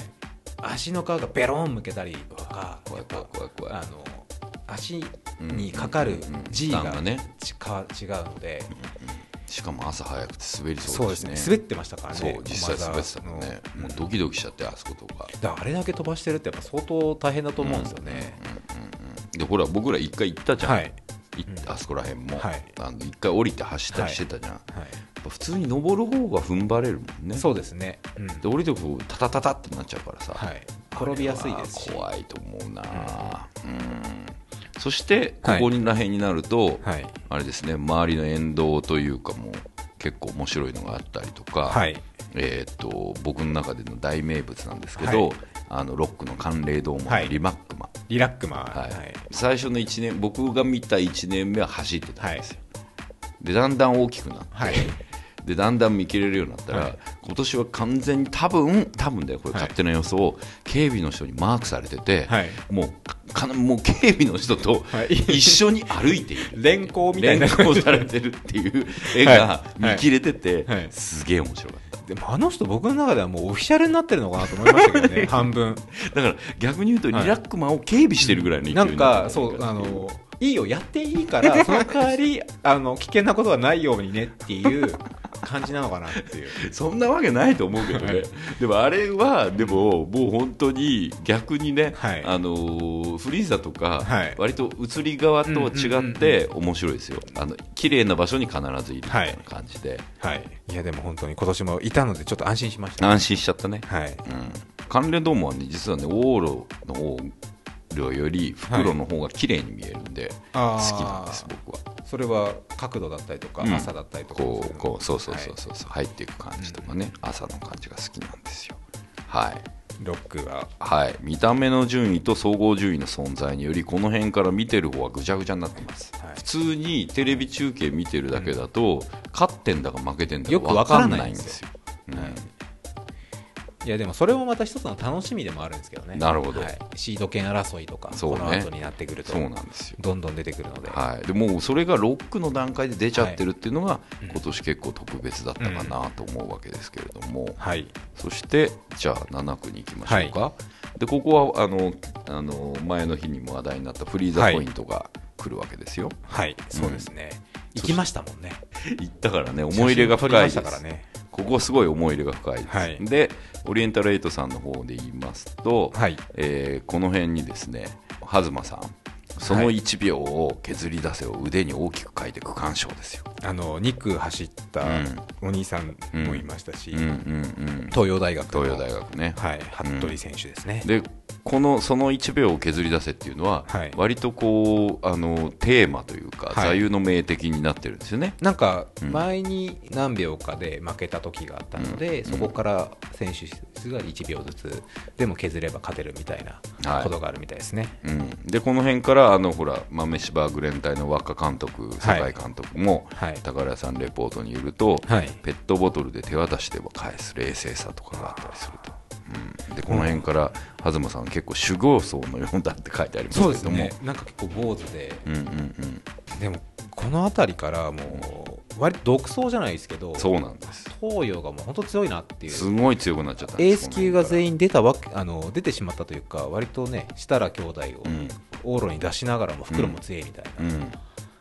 足の皮がベロンむけたりとか怖い怖い怖い怖い。あの足にかかる G 負が担がねちか違うので、しかも朝早くて滑りそそううですね。ですね。滑ってましたからね。そう、実際滑ってたもんね。駒澤の。もうドキドキしちゃって、あそことか。だあれだけ飛ばしてるってやっぱ相当大変だと思うんですよね、で、ほら、僕ら一回行ったじゃん。はい。いあそこら辺も、はい。あの一回降りて走ったりしてたじゃん、はい。ぱ普通に登る方が踏ん張れるもんね。そうですね、うん。で降りてくとタタタタってなっちゃうからさ、はい、転びやすいですし。怖いと思うなうんそしてここら辺になると、はい。あれですね周りの沿道というかもう結構面白いのがあったりとか、はい。えー、と僕の中での大名物なんですけど、はい。あのロックの寒冷ドームのはい。リマックマン、リラックマン、はい。はい。最初の1年僕が見た1年目は走ってたんですよ、でだんだん大きくなって、はいでだんだん見切れるようになったら、はい。今年は完全に多分多分だよこれはい。勝手な予想、警備の人にマークされてて、はい。もうかなもう警備の人とはい。一緒に歩いている、連行みたいな。連行されてるっていう絵がはい。見切れてて、はい。すげえ面白かった。でもあの人僕の中ではもうオフィシャルになってるのかなと思いましたけどね 半分。だから逆に言うとリはいラックマンを警備してるぐらいの勢いなんかそうあのいいよやっていいから その代わりあの危険なことはないようにねっていう感じなのかなっていう。そんなわけないと思うけどね、はい。でもあれは、でももう本当に逆にね、はい。あのーフリーザとか、はい。割と映り側と違って面白いですよ、あの綺麗な場所に必ずいるみたいな感じで、はい。いやでも本当に今年もいたのでちょっと安心しました、安心しちゃったね、はい。うん、関連ドームはね、実はね、往路の往路より袋の方が綺麗に見えるんで、あ好ーきなんです、僕は。それは角度だったりとか、うん。朝だったりとかこうこうそうそうはいそうそう、入っていく感じとかね、朝の感じが好きなんですよ。はい。ロックが。はい、見た目の順位と総合順位の存在によりこの辺から見てる方はぐちゃぐちゃになってます、はい。普通にテレビ中継見てるだけだと、勝ってんだか負けてんだか分かんないいんですすよ、うんいやでもそれもまた一つの楽しみでもあるんですけどね。なるほど。はい。シード権争いとか、そうね。この後になってくると。そうなんですよ。どんどん出てくるので、はい、でもうそれがロックの段階で出ちゃってるっていうのが、うん。今年結構特別だったかなと思うわけですけれども、はい。そしてじゃあ7区に行きましょうか、でここはあのあの前の日にも話題になったフリーザポイントが来るわけですよ、はい。そうですね、行きましたもんね。行ったからね。思い入れが深いです。からねここはすごい思い入れが深いです、はい。でオリエンタルエイトさんの方で言いますと、はい。えーこの辺にですね東さんその1秒を削り出せを腕に大きく書いて区間賞ですよ、あの2区走ったうん。お兄さんもいましたし、うん。うんうん、東洋大学の東洋大学ね、はい。服部選手ですね、でこのその1秒を削り出せっていうのは、はい。割とこうあのテーマというか、はい。座右の銘的になってるんですよね。なんかうん。前に何秒かで負けた時があったので、うん。そこから選手数が1秒ずつでも削れば勝てるみたいはない。ことがあるみたいですね。うん、でこの辺からあのほら豆柴グレン隊の若監督酒井監督も、はい。宝屋さんレポートによると、はい。ペットボトルで手渡しでは返す冷静さとかがあったりすると、うん、でこの辺から東さんは結構修行僧のようだって書いてありますけそうれどもですね。なんか結構坊主で、うんうんうん。でもこの辺りからもう割と独走じゃないですけどそうなんです。東洋がもう本当強いなっていう。すごい強くなっちゃったエーすス級が全員員出たわけあの出てしまったというか割とね設楽兄弟をうん。往路に出しながらも袋も強いみたいな、うん。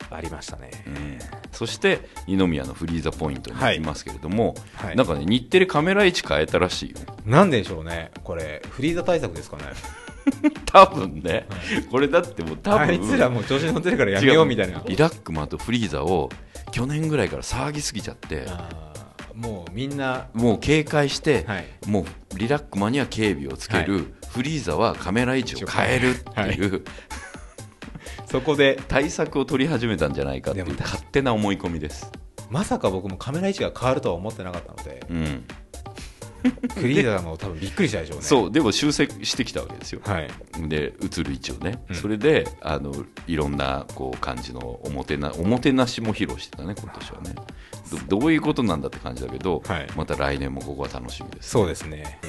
ありましたね、うん。そして二宮のフリーザポイントに行きますけれども、はい。なんかね日テレカメラ位置変えたらしいよなんでしょうね。これフリーザ対策ですかね 多分ね、これだってもう多分。あいつらもう調子に乗ってるからやめようみたいな。リラックマとフリーザを去年ぐらいから騒ぎすぎちゃって。もうみんなもう警戒して、はい。もうリラックマには警備をつける、はい。フリーザはカメラ位置を変えるっていう、そこで対策を取り始めたんじゃないかっていう勝手な思い込みです。まさか僕もカメラ位置が変わるとは思ってなかったのでうん、フリーザも多分びっくりしたでしょうね。そうでも修正してきたわけですよ。はい。で映る位置をね、うん。それであのいろんなこう感じのおもてなおもてなしも披露してたね今年はね。どどういうことなんだって感じだけど、はい。また来年もここは楽しみです。そうですね。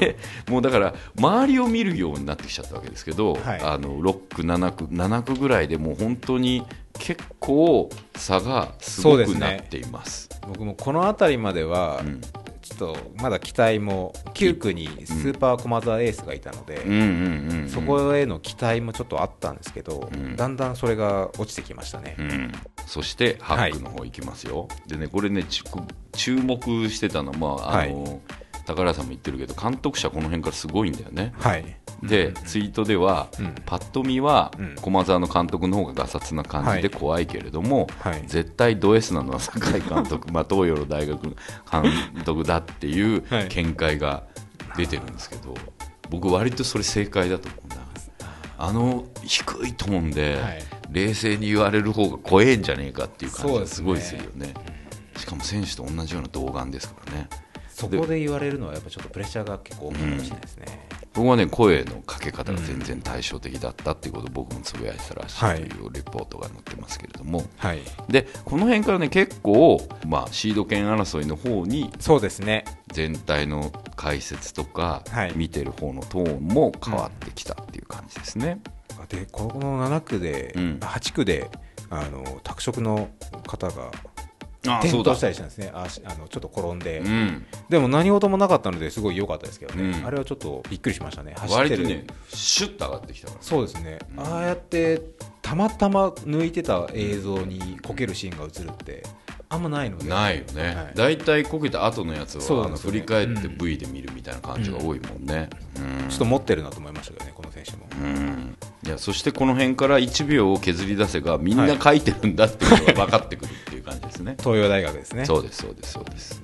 もうだから周りを見るようになってきちゃったわけですけど、はい。あの6区7区7区ぐらいでもう本当に結構差がすごくなっています。僕もこの辺りまでは、うんちょっとまだ期待も9区にスーパー駒沢エースがいたので、そこへの期待もちょっとあったんですけど、うん。だんだんそれが落ちてきましたね、うん、そして8区の方行きますよ、でねこれねち注目してたのは、まああの高原さんも言ってるけど監督者この辺からすごいんだよね。はい。で、ツイートでは、うん。パッと見は、うん。駒澤の監督の方ががさつな感じで怖いけれども、はい。絶対ド S なのは酒井監督、まあ、東洋の大学の監督だっていうはい。見解が出てるんですけど、僕、割とそれ正解だと思うな。あの低いトーンで、はい。冷静に言われる方が怖えんじゃねえかっていう感じがすごいするよね。しかも選手と同じような童顔ですからね。そこで言われるのはやっぱちょっとプレッシャーが結構大きいかもしれないですね、僕はね声のかけ方が全然対照的だったっていうことを僕もつぶやいてたらしいはい。というレポートが載ってますけれども、はい。でこの辺からね結構、まあ、シード権争いの方にそうですね。全体の解説とか、はい。見てる方のトーンも変わってきたっていう感じですね。でこの7区で、うん。8区であの拓殖の方があ転倒したりしたんですね。あしあのちょっと転んで、うん、でも何事もなかったのですごい良かったですけどね、うん。あれはちょっとびっくりしましたね。走ってる。割とねシュッと上がってきたから。そうですね、うん。ああやってたまたま抜いてた映像にこけるシーンが映るってあんまないので。ないよね、はい。だいたいこけた後のやつはね。振り返ってうん。V で見るみたいな感じが多いもんね。うん。ちょっと持ってるなと思いましたけどねこの選手も、うん。いやそしてこの辺から1秒を削り出せばみんな書いてるんだっていうのが分かってくる。っ ていう感じですね。東洋大学ですね。そうですそうですそうです。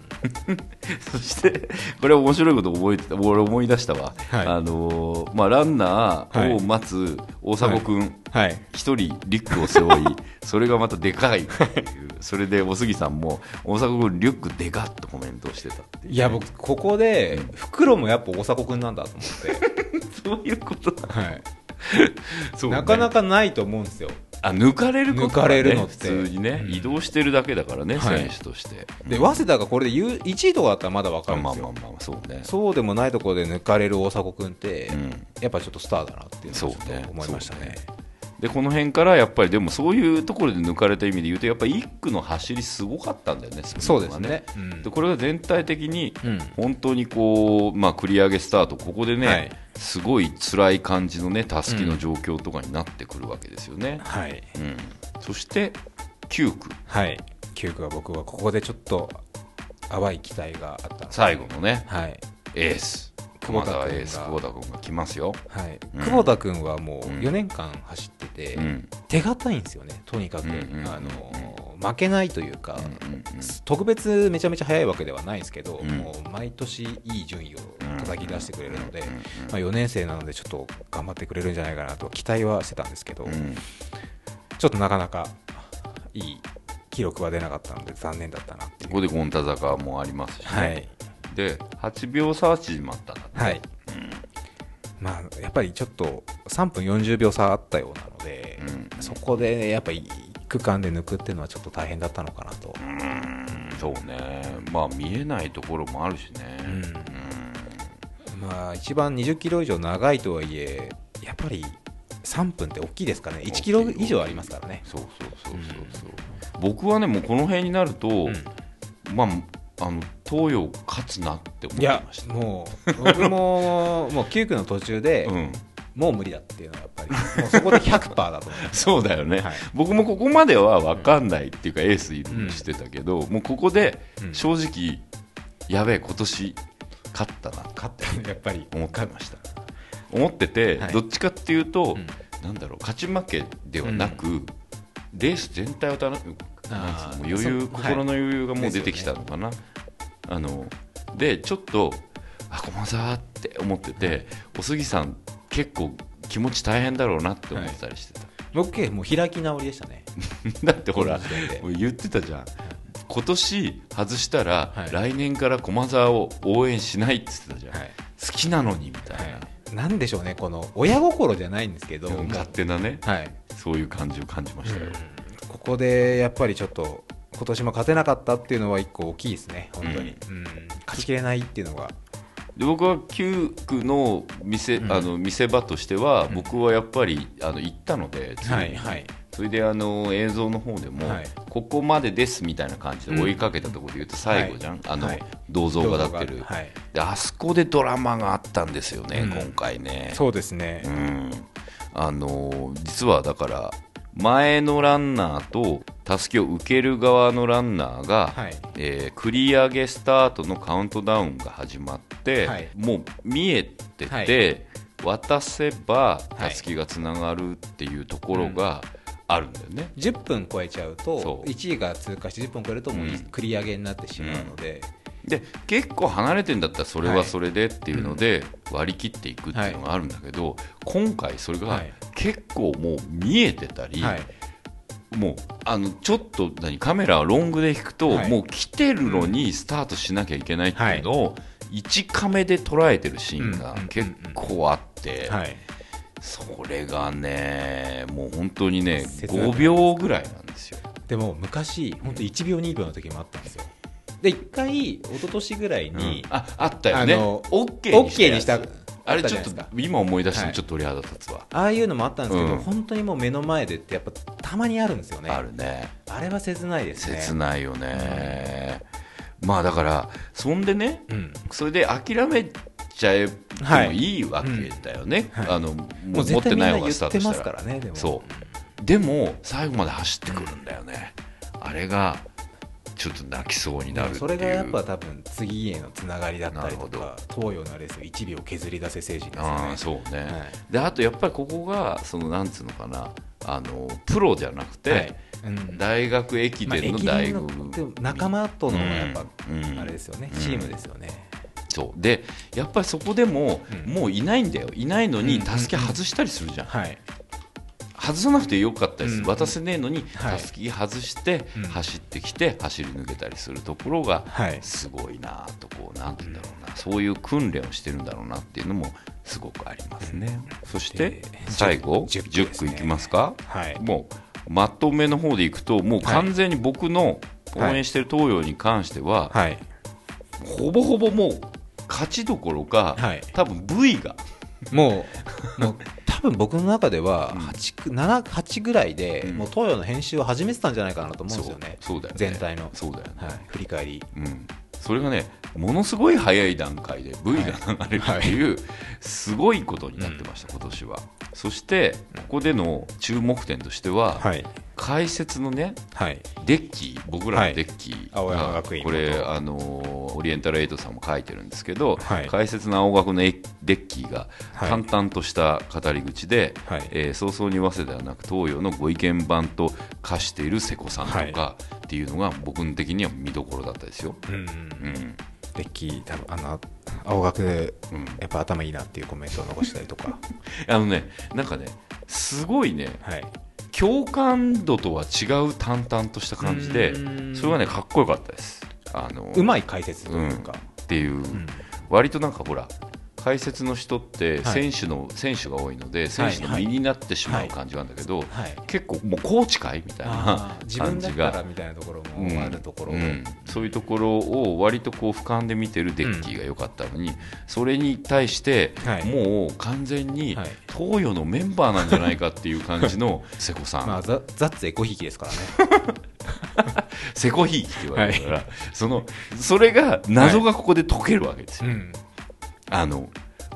そ してこれ面白いこと覚えてた俺思い出したわ。はい。あのーまあランナーを待つ大迫君。はい。一、人リュックを背負い それがまたでかいっていう。それでお杉さんも大迫君リュックでかっとコメントをしてたいや僕ここで袋もやっぱ大迫君なんだと思って、そういうことだ。はい。なかなかないと思うんですよあ抜かれることが、ね、抜かれるのって。普通にね、うん。移動してるだけだからね、はい。選手として。で早稲田がこれで1位とかだったらまだ分かるんですよ、まあまあまあまあそうね。そうでもないところで抜かれる大迫君って、うん。やっぱちょっとスターだなっていうのを思いましたねでこの辺からやっぱりでもそういうところで抜かれた意味で言うとやっぱり1区の走りすごかったんだよねスピードがそうですね、うん。でこれが全体的にうん。本当にこう、まあ、繰り上げスタートここでね、はい。すごい辛い感じのねたすきの状況とかになってくるわけですよね、はい。うん。そして9区。はい。9区は僕はここでちょっと淡い期待があった最後のねはい。エース久保田エース久保田君が来ますよ、はい。うん。久保田君はもううん。4年間走ってて、うん。手堅いんですよねとにかく、うんうんうんあの負けないというか、うんうんうん特別めちゃめちゃ速いわけではないんですけど、うん。もう毎年いい順位を叩き出してくれるので、うんうんうんまあ、4年生なのでちょっと頑張ってくれるんじゃないかなと期待はしてたんですけど、うん。ちょっとなかなかいい記録は出なかったので残念だったなっていう。ここで権田坂もありますし、ね。はい、で8秒差は縮まったんだってはいまあ、やっぱりちょっと3分40秒差あったようなので、うん。そこでやっぱり区間で抜くっていうのはちょっと大変だったのかなと、うん。そうね。まあ見えないところもあるしね、うん。うんまあ、一番20キロ以上長いとはいえやっぱり3分って大きいですからね。1キロ以上ありますからね。そうそうそうそうそう、僕はねもうこの辺になると、まああの東洋勝つなって思ってました。もう僕ももう9区の途中で、うん。もう無理だっていうのはやっぱりもうそこで100%だと思 そうだよね、はい。僕もここまでは分かんないっていうか、エースしてたけど、もうここでうん。正直、やべえ、今年勝ったな勝ってやっぱり。思ってました。思ってて、はい。どっちかっていうと、うん。なんだろう、勝ち負けではなく、レース全体を楽しむ、余裕、心の余裕がもう出てきたのかな。あので、ちょっと、あ、駒沢って思ってて、お杉さん、結構気持ち大変だろうなって思ってたりしてた。僕もう開き直りでしたね。だってほら言ってたじゃん。今年外したら、はい。来年から駒沢を応援しないって言ってたじゃん、はい。好きなのにみたいな、はい、なんでしょうねこの親心じゃないんですけど、勝手なねはい、そういう感じを感じましたよ、ここでやっぱりちょっと今年も勝てなかったっていうのは一個大きいですね、本当に、うん。勝ちきれないっていうのが、で僕は9区の見せ,、うん。あの見せ場としては、僕はやっぱりあの行ったので、はいはい。それであの映像の方でも、はい。ここまでですみたいな感じで追いかけたところで言うと最後じゃん、はいあの、はい。銅像が立ってる、はい、であそこでドラマがあったんですよね、うん。今回ね。そうですね、うん、あのー実はだから前のランナーとたすきを受ける側のランナーが、はい。えー繰り上げスタートのカウントダウンが始まって、はい。もう見えてて、はい。渡せばはい。たすきがつながるっていうところがあるんだよね。10分超えちゃうそと、う。1位が通過して10分超えると、もううん。繰り上げになってしまうので、で結構離れてんだったらそれははい。それでっていうので割り切っていくっていうのがあるんだけど、今回それがはい。結構もう見えてたり、はい。もうあのちょっと何カメラをロングで引くと、はい。もう来てるのにスタートしなきゃいけないってい。うのを、1カメで捉えてるシーンがうん結構あって、はい、それがねもう本当にね切なくなります。5秒ぐらいなんですよ。でも昔、本当1秒、2秒の時もあったんですよ。で1回、一昨年ぐらいに、ああったよね。あの OK にしたにしたあれちょっと今思い出してちょっと鳥肌立つわ、ああいうのもあったんですけど、うん。本当にもう目の前でってやっぱたまにあるんですよね。あるね。あれは切ないですね。切ないよね、まあだからそんでねうん。それで諦めちゃえてもいいわけだよね、うん。はい。あのももうう持絶ってない方がスタートしたら。すからね。そう。でも最後まで走ってくるんだよね、あれがちょっと泣きそうになるそれがやっぱ多分次へのつながりだったりとか東洋のレースを1秒削り出せ精神ですよね。ああそうね、はい。であとやっぱりここがそのなんつうのかなあのプロじゃなくて、はい。うん。大学駅まあ伝の大学、のでも仲間とのやっぱ、うん。あれですよね、うんチームですよね。そう。でやっぱりそこでも、うん。もういないんだよ。いないのにうんたすき外したりするじゃん、はい。外さなくてよかったです、うん渡せねえのにはい。たすき外して、うん。走ってきて走り抜けたりするところがはい。すごいなとこうなんて言うんだろうな、そういう訓練をしてるんだろうなっていうのもすごくありますね、そしてで最後10 10, 10ですね区いきますか、はい。もうまとめの方でいくともう完全に僕の応援してる東洋に関しては、はい。ほぼほぼもう勝ちどころか、はい。多分 V がもう、もう多分僕の中ではうん8く、7、8ぐらいで、うんもう東洋の編集を始めてたんじゃないかなと思うんですよね。そうそうだよね全体の。そうだよね、はい。振り返り。うん、それがねものすごい早い段階で V が流れるっていう、すごいことになってました、今年は。そしてここでの注目点としては、はい。解説のねはい。デッキ僕らのデッキが、これあのオリエンタルエイトさんも書いてるんですけど、はい。解説の青学のデッキがはい。淡々とした語り口で、はい。えー早々に早稲田ではなく東洋のご意見番と化している瀬古さんとかっていうのが僕の的には見どころだったですよ。うん。うんデッキ、多分あの、青学で、うんやっぱ頭いいなっていうコメントを残したりとか。あのねなんかねすごいねはい。共感度とは違う淡々とした感じでうんそれがねかっこよかったです。あのうまい解説というか。っていう、ん割となんかほら解説の人ってはい。選手の、選手が多いので選手の身になってしまう感じなんだけど、はい。結構もうコーチ会みたいあな感じが。みたいなところうんもあるところそういうところを割とこう俯瞰で見てるデッキーが良かったのに、それに対して、はい。もう完全にはい。東洋のメンバーなんじゃないかっていう感じの 瀬古さん、まあ、ザザッツエコひいきですからね。瀬古ひいきって言われるから、そのそれが謎がここで解けるわけですよ、うんあの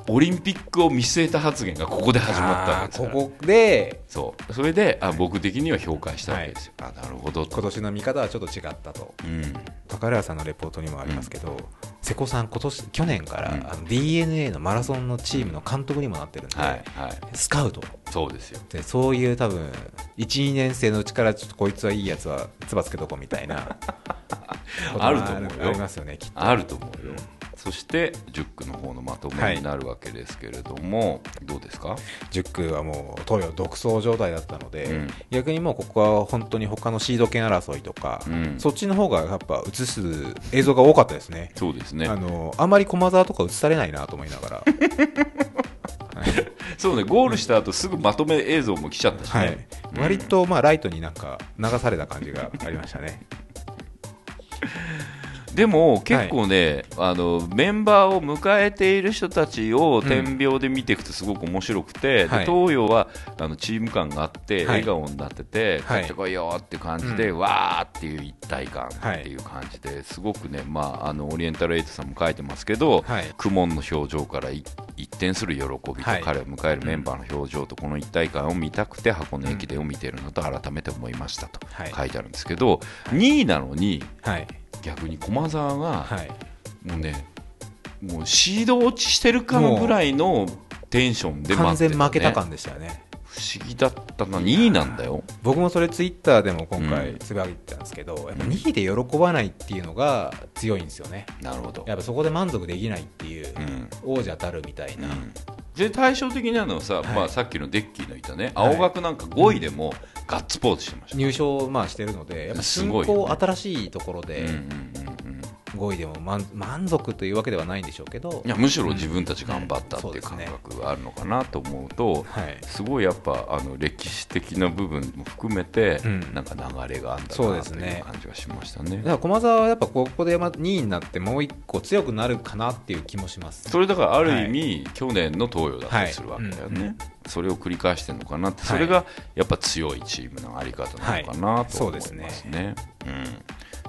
オリンピックを見据えた発言がここで始まったわけですからここで。そう。それであ僕的には評価したわけですよ、あなるほどと。今年の見方はちょっと違ったと。うん。高原さんのレポートにもありますけど、瀬古さん今年去年から、うん。あの DNA のマラソンのチームの監督にもなってるんで、はいはい。スカウト。そうですよ。でそういう多分12年生のうちからちょっとこいつはいいやつはつばつけとこうみたいな。あると思うよ。ありますよねきっと。あると思うよ。そして10区の方のまとめになるわけですけれども、どうですか？10区はもう東洋独走状態だったので、うん。逆にもうここは本当に他のシード権争いとか、うん。そっちの方がやっぱ映す映像が多かったですね。そうですね。あのあまり駒沢とか映されないなと思いながら。そうねゴールした後すぐまとめ映像も来ちゃったしね、はい、割とまあライトになんか流された感じがありましたね。でも結構ね、あのメンバーを迎えている人たちを点描で見ていくとすごく面白くて、はい。で東洋はあのチーム感があって、はい。笑顔になってて、はい。帰ってこいよっていう感じで、うん。わーっていう一体感っていう感じですごくね、まあ、あのオリエンタルエイトさんも書いてますけど、はい。苦悶の表情からい一転する喜びと、はい。彼を迎えるメンバーの表情とこの一体感を見たくて箱根駅伝を見ているのと改めて思いましたとはい。書いてあるんですけど、2位なのにはい逆に駒澤が、はいもうね、もうシード落ちしてるかのぐらいのテンションで待完全負けたね感でしたよね。不思議だったな、2位なんだよ。僕もそれツイッターでも今うん回つぶやいてたんですけど、やっぱ2位で喜ばないっていうのが強いんですよね。なるほど。やっぱそこで満足できないっていううん王者たるみたいな。で対照的なのはさ、はいまあ、さっきのデッキーのいたねはい青学なんか5位でもガッツポーズしてました、入賞まあしてるので、やっぱす進ご新しいところで5位でも満満足というわけではないんでしょうけど。い、やむしろ自分たち頑張ったってうんいう感覚があるのかなと思うと、はい、すごいやっぱあの歴史的な部分も含めて、うん。なんか流れがあるんだそうなというですね感じがしましたね。だから駒澤はやっぱここで2位になってもう1個強くなるかなっていう気もします。それだからある意味、去年の東洋だったりするわけだよね、それを繰り返してるのかなって、はいそれがやっぱ強いチームのあり方なのかなはいと思いますそうですね。うん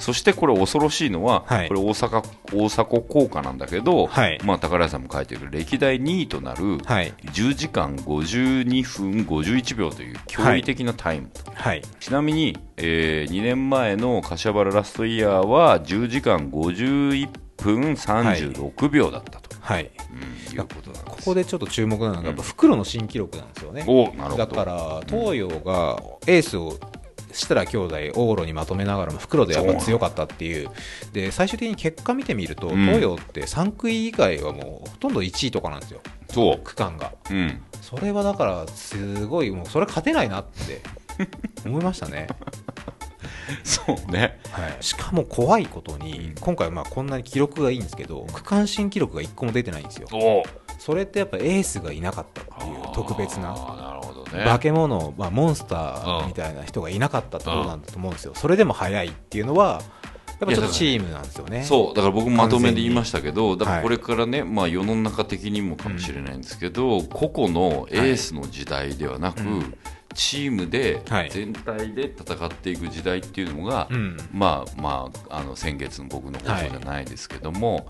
そしてこれ恐ろしいのは、はい。これ大阪大迫効果なんだけど、はい。まあ、宝屋さんも書いてる歴代2位となるはい、10時間52分51秒という驚異的なタイムと、はい、ちなみに、え2年前の柏原ラストイヤーは10時間51分36秒だったと、はい、うんいうことなんです。ここでちょっと注目なのが、やっぱ袋の新記録なんですよね。おなるほど。だから東洋がエースを設楽兄弟往路にまとめながらも袋でやっぱ強かったっていう。で最終的に結果見てみると、うん。東洋って3区以外はもうほとんど1位とかなんですよ。そう。区間が。うん、それはだからすごいもうそれ勝てないなって思いましたね、そうね。はい、しかも怖いことに今回まあこんなに記録がいいんですけど区間新記録が1個も出てないんですよ。おそれってやっぱエースがいなかったっていう特別な。あーなるほどね。化け物、まあ、モンスターみたいな人がいなかったってことなんだと思うんですよ、それでも速いっていうのは、やっぱちょっとチームなんですよね。そう、だから僕もまとめで言いましたけど、だからはいこれからね、まあ世の中的にもかもしれないんですけど、個々のエースの時代ではなく、うんチームではい。全体で戦っていく時代っていうのが、うん。まあまあ、あの先月の僕の放送じゃないですけども、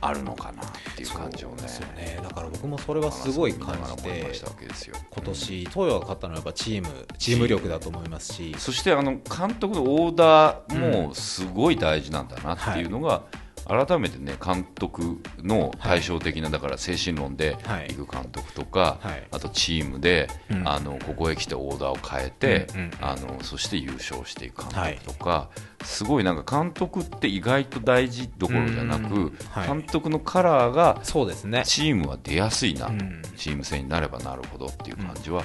あるのかなっていう感じをねですよね。だから僕もそれはすごい感じて。今年東洋が勝ったのはやっぱチームチーム。力だと思いますし。そしてあの監督のオーダーもすごい大事なんだなっていうのが、改めてね監督の対照的な、だから精神論ではい。いく監督とか、はい。あとチームで、うん。あのここへ来てオーダーを変えて、うんうん。うんあのそして優勝していく監督とか、すごいなんか監督って意外と大事どころじゃなく、監督のカラーがそうですね。チームは出やすいな、うん。チーム戦になればなるほどっていう感じは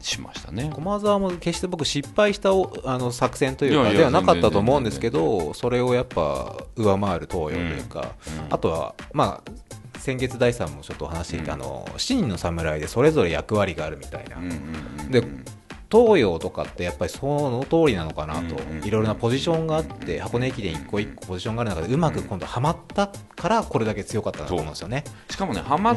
しましたね。駒澤も決して僕失敗したおあの作戦というかではなかったと思うんですけどそれをやっぱ上回る東洋というか、うん。あとはまあ先月第3もちょっと話していて、うん。あの7人の侍でそれぞれ役割があるみたいな、うんうんうんで東洋とかってやっぱりその通りなのかなと、うんいろいろなポジションがあって、箱根駅伝一個一個ポジションがある中で、うまく今度はまったから、これだけ強かったなと思うんですよね。しかもねハマっ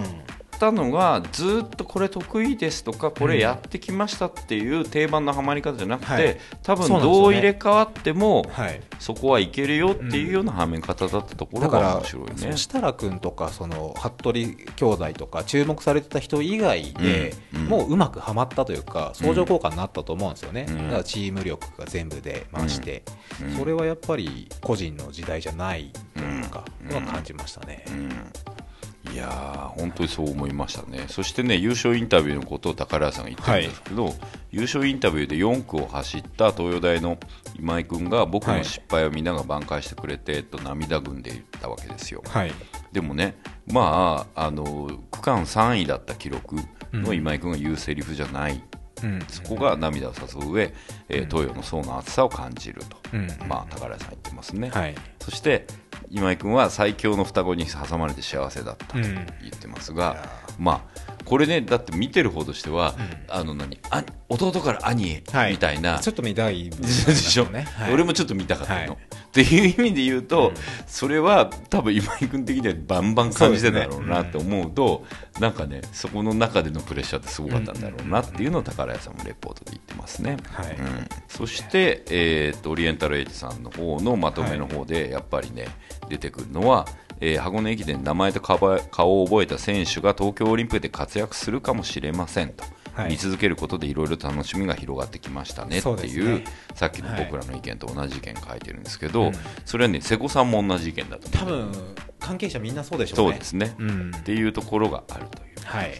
たのがずっとこれ得意ですとかこれやってきましたっていう定番のハマり方じゃなくて、はい。多分そうなんですよね。どう入れ替わってもはい。そこはいけるよっていうようなはめ方だったところが面白いね。その設楽君とかその服部兄弟とか注目されてた人以外で、うん。うん。もううまくはまったというか相乗効果になったと思うんですよね、うん。だからチーム力が全部で回して、うん。それはやっぱり個人の時代じゃないというか、うん。は感じましたね、いやー本当にそう思いましたね、そしてね優勝インタビューのことを宝屋さんが言ってるんですけど、優勝インタビューで4区を走った東洋大の今井君が僕の失敗をみんなが挽回してくれて、と涙ぐんでいったわけですよ。はい。でもね、まあ、あの区間3位だった記録の今井君が言うセリフじゃない、うんそこが涙を誘う上、えー東洋の層の厚さを感じると、うん。まあ、宝屋さん言ってますね。はい。そして今井君は最強の双子に挟まれて幸せだったとうん。言ってますが、まあこれねだって見てる方としては、あの何あ弟から兄へ、はい。みたいな。ちょっと見たい部分でしょ、ね、はい。俺もちょっと見たかったの、はい。っていう意味で言うと、それは多分今井君的にはバンバン感じてただろうなって思うとなんかねそこの中でのプレッシャーってすごかったんだろうなっていうのを宝屋さんもレポートで言ってますね、はい。うん、そして、えーとオリエンタルエイジさんの方のまとめの方でやっぱりね出てくるのは、えー箱根駅伝名前と顔顔を覚えた選手が東京オリンピックで活躍するかもしれませんと、はい。見続けることでいろいろ楽しみが広がってきましたね。っていうねさっきの僕らの意見と同じ意見書いてるんですけど、それはね瀬古さんも同じ意見だと多分関係者みんなそうでしょうね。そうですね、うん。っていうところがあるという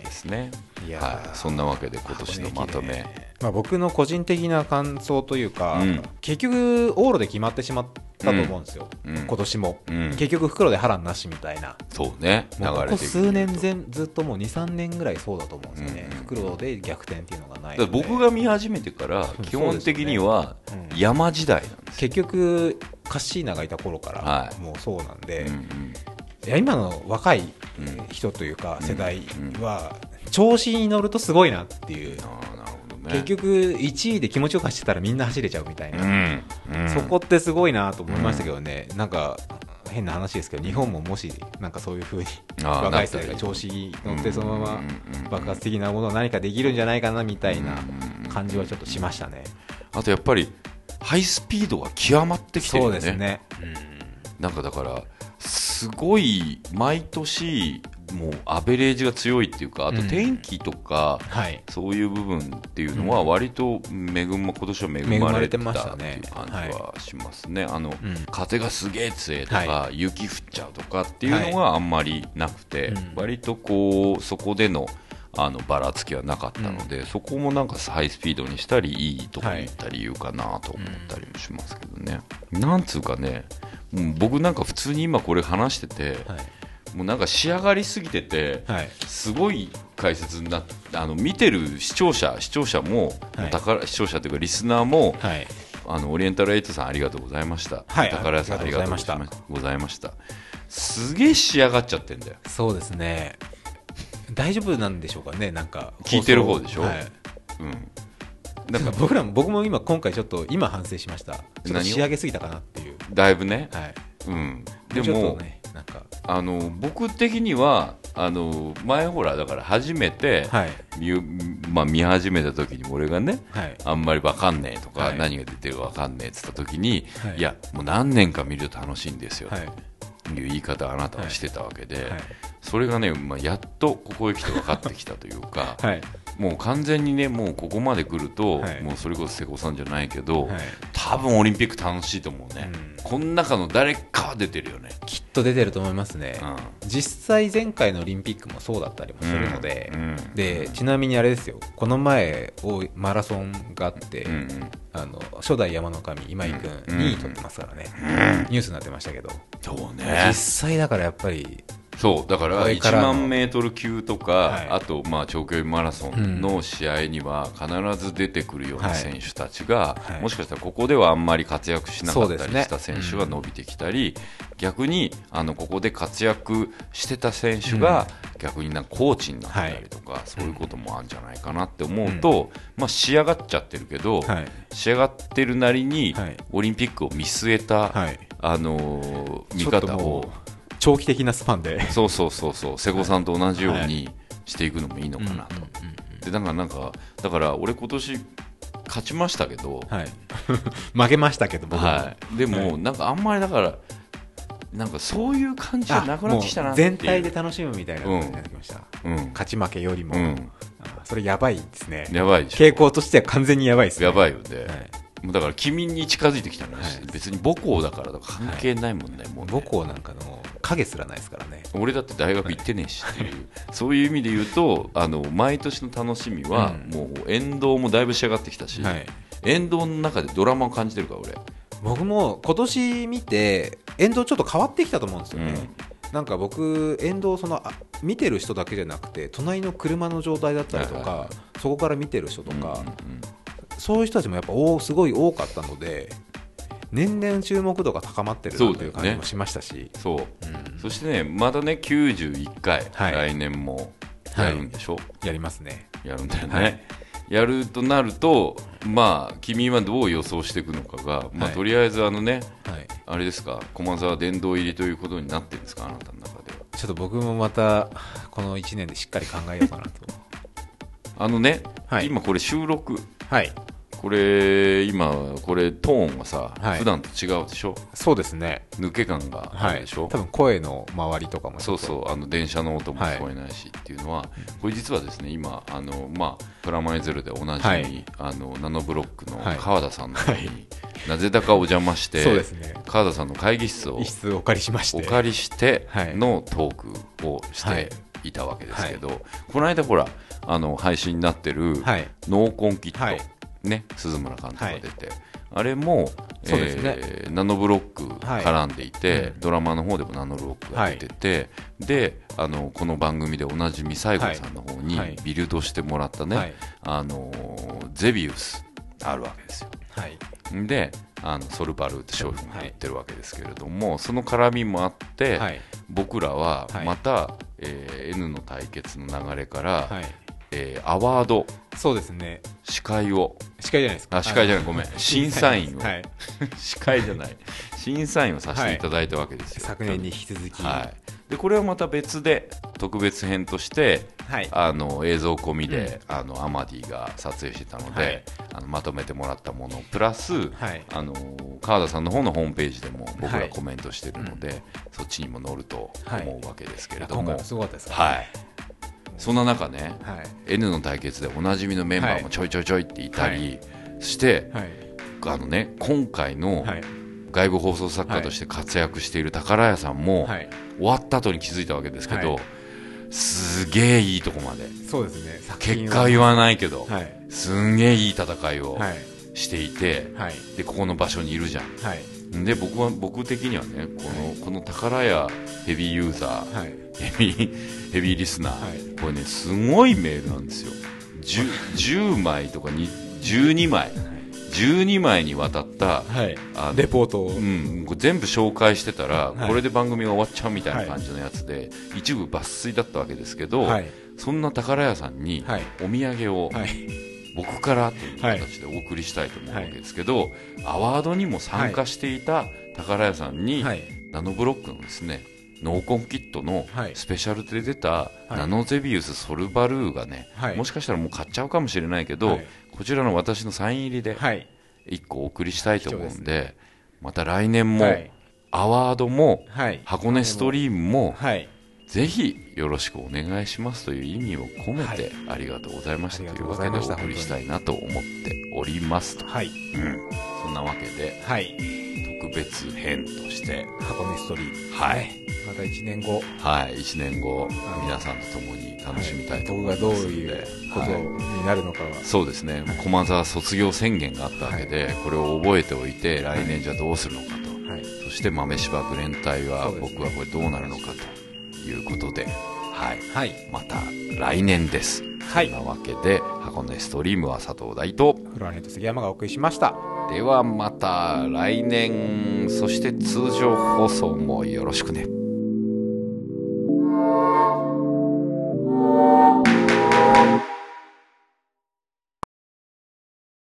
ですね、いやー。はい、そんなわけで今年のまとめ、まあ、僕の個人的な感想というか、うん。結局、往路で決まってしまったと思うんですよ、うん。今年も、うん。結局、袋で波乱なしみたいな、そうね。流もうここ数年全ずっともう2、3年ぐらいそうだと思うんですよね、うん。袋で逆転っていうのがない僕が見始めてから基本的には山時代なんですよ、結局、カッシーナがいた頃から、はい。もうそうなんで、うんうんいや今の若いうん。人というか、うん。世代は、調子に乗るとすごいなっていう、ああなるほどね。結局、1位で気持ちよく走ってたらみんな走れちゃうみたいな。うん、うん、そこってすごいなと思いましたけどね、なんか変な話ですけど、日本ももし、なんかそういうふうに、若い世代が調子に乗って、そのままうん。うん。うん。爆発的なものを何かできるんじゃないかなみたいな感じはちょっとしましたね。あとやっぱりハイスピードが極まってきてるそよね。うですね。なんかだからすごい毎年もうアベレージが強いっていうかあとうん。天気とか、はい。そういう部分っていうのは割と恵ま今年は恵まれてたっていう感じはしますね。あの、うん。風がすげえ強いとか、は雪降っちゃうとかっていうのがあんまりなくて、うん。割とこうそこでのあのばらつきはなかったので、そこもなんかハイスピードにしたりいいところに行った理由かなと思ったりもしますけどね。なんつうかねもう僕なんか普通に今これ話してて、はい。もうなんか仕上がりすぎてて、はい。すごい解説になっあの見てる視聴者視聴者も、はい宝視聴者というかリスナーも、はい。あのオリエンタルエイトさんありがとうございました、はい宝屋さんあありりがとうがとうございまございましたすげえ仕上がっちゃってんだよそうですね。大丈夫なんでしょうかね、なんか。聞いてる方でしょ？はい。うん なんか僕らも、僕も今、今回ちょっと、今反省しました。ちょっと仕上げすぎたかなっていう。だいぶね、はい。うん、でもとね、なんか、あの僕的にはあの前ほらだから初めて、はい。見まあ、見始めた時に俺がねはい。あんまりわかんねえとか、はい何が出てるかわかんねえって言った時に、はいい、やもう何年か見ると楽しいんですよ、はい。という言い方をあなたはしてたわけで、はい。それがね、まあ、やっとここへ来て分かってきたというか、はい。もう完全にねもうここまで来ると、はい。もうそれこそ瀬古さんじゃないけど、はい。多分オリンピック楽しいと思うね、うん。この中の誰かは出てるよね、きっと出てると思いますね、うん。実際前回のオリンピックもそうだったりもするので、うん。うん。でちなみにあれですよ。この前おマラソンがあって、あの初代山の神今井君うん。2位取ってますからね、ニュースになってましたけど、そう実ね際だからやっぱりそうだから1これからの。万メートル級とか、はい。あとまあ長距離マラソンの試合には必ず出てくるような選手たちが、はい。もしかしたらここではあんまり活躍しなかったりした選手が伸びてきたり、逆にあのここで活躍してた選手が逆になコーチになったりとか、そういうこともあるんじゃないかなって思うと、まあ、仕上がっちゃってるけど、はい。仕上がってるなりにはい。オリンピックを見据えた、はい。あのー見方をう長期的なスパンで。そうそうそうそう。瀬古さんと同じようにしていくのもいいのかなと、でだからなんかだから俺今年勝ちましたけど、はい。負けましたけどはい、でも、なんかあんまりだからなんかそういう感じじゃなくなってきたな全体で楽しむみたいな感じになってきました、うん。勝ち負けよりも、うん。あそれやばいですね。やばい傾向としては完全にやばいですね。やばいよね、はい。もうだから君に近づいてきたのよ、はい。別に母校だからとか関係ないもんね、もうね。母校なんかの影すらないですからね。俺だって大学行ってねえしっていう、そういう意味で言うとあの毎年の楽しみは、うん。もう沿道もだいぶ仕上がってきたし、はい。沿道の中でドラマを感じてるから俺。僕も今年見て沿道ちょっと変わってきたと思うんですよね、なんか僕沿道そのあ見てる人だけじゃなくて隣の車の状態だったりとか、はいはいはい。そこから見てる人とか、うんうんうん。そういう人たちもやっぱおすごい多かったので年々注目度が高まってるなという感じもしましたし。そう、うん。そしてねまたね91回、はい。来年もやるんでしょ、やりますね。やるんだよね、はい。やるとなるとまあ君はどう予想していくのかが、まあ、はい。とりあえずあのねはい。あれですか駒沢殿堂入りということになってるんですかあなたの中では？ちょっと僕もまたこの1年でしっかり考えようかなとあのね、はい今これ収録はいこれ今これトーンがさ、はい。普段と違うでしょ？そうですね。抜け感がでしょ、多分声の周りとかもちそうそう。あの電車の音も聞こえないしっていうのは、これ実はですね今あの、まあ、プラマイゼロでおなじみ、はい。あのナノブロックのはい。川田さんの方に、なぜだかお邪魔してそうですね。川田さんの会議室を一室お借りしまして。お借りしてはい。のトークをしはい。ていたわけですけど、この間ほらあの配信になってるはい。ノーコンキット、はいね、鈴村監督が出て、あれも、そうですね。えーナノブロックはい絡んでいて、うん。ドラマの方でもナノブロックが出てて、であのこの番組でおなじみ西郷さんの方にはい。ビルドしてもらったね、はい。あのーゼビウスあるわけですよ。はい。であのソルバルって商品が売ってるわけですけれども、その絡みもあって、はい。僕らははい。また、えー N の対決の流れから、はいえーアワード。そうですね。司会を。司会じゃないですか。あ司会じゃない。ごめん。審査員を、はい。司会じゃない。審査員をさせていただいたわけですよ、昨年に引き続き。はい、でこれはまた別で特別編としてはい。あの映像込みで、あのアマディが撮影してたので、はい。あのまとめてもらったもの。プラス、はい。あの川田さんの方のホームページでも僕はい。らコメントしてるので、そっちにも載ると思うわけですけれども、今回もすごかったですはい、そんな中ね、はい。N の対決でおなじみのメンバーもちょいちょいちょいっていたりして、はい。あのね、今回のはい。外部放送作家として活躍している宝屋さんも、はい。終わった後に気づいたわけですけど、はい。すげえいいとこまで。そうですね。作結品果は言わないけど、はい。すんげえいい戦いをはい。していて、はい。でここの場所にいるじゃん。はいで僕は僕的にはねこのこの宝屋ヘビーユーザー、はい。ヘビーヘビーリスナー、はい。これねすごいメールなんですよ。10, 10枚とかに12枚12枚にわたったはい。あのレポートを。うん、全部紹介してたら、はい。これで番組が終わっちゃうみたいな感じのやつで、一部抜粋だったわけですけど、はい。そんな宝屋さんにはい。お土産をはい僕からという形でお送りしたいと思うわけですけど、アワードにも参加していた宝屋さんに、はい。ナノブロックのですねノーコンキットのはい。スペシャルで出たはい。ナノゼビウスソルバルーがね、はい。もしかしたらもう買っちゃうかもしれないけど、はい。こちらの私のサイン入りではい。1個お送りしたいと思うんでまた来年も、はい。アワードもはい。箱根ストリームもはいぜひよろしくお願いしますという意味を込めて、ありがとうございました。ありとがとうございましたいうわけでお送りしたいなと思っておりますと、はい。うん、そんなわけではい。特別編として。箱根ストリームはい、また1年後。はい、1年後はい皆さんと共に楽しみたいと僕思いますので、がどういうことはいになるのかは。そうですね、駒沢卒業宣言があったわけで、これを覚えておいて来年じゃどうするのかと、はい。そして豆柴ブレン隊は僕はこれどうなるのかとということで、はい。はい、また来年です。はい。なわけで、箱根ストリームは佐藤大と、フロアネット杉山がお送りしました。ではまた来年、そして通常放送もよろしくね。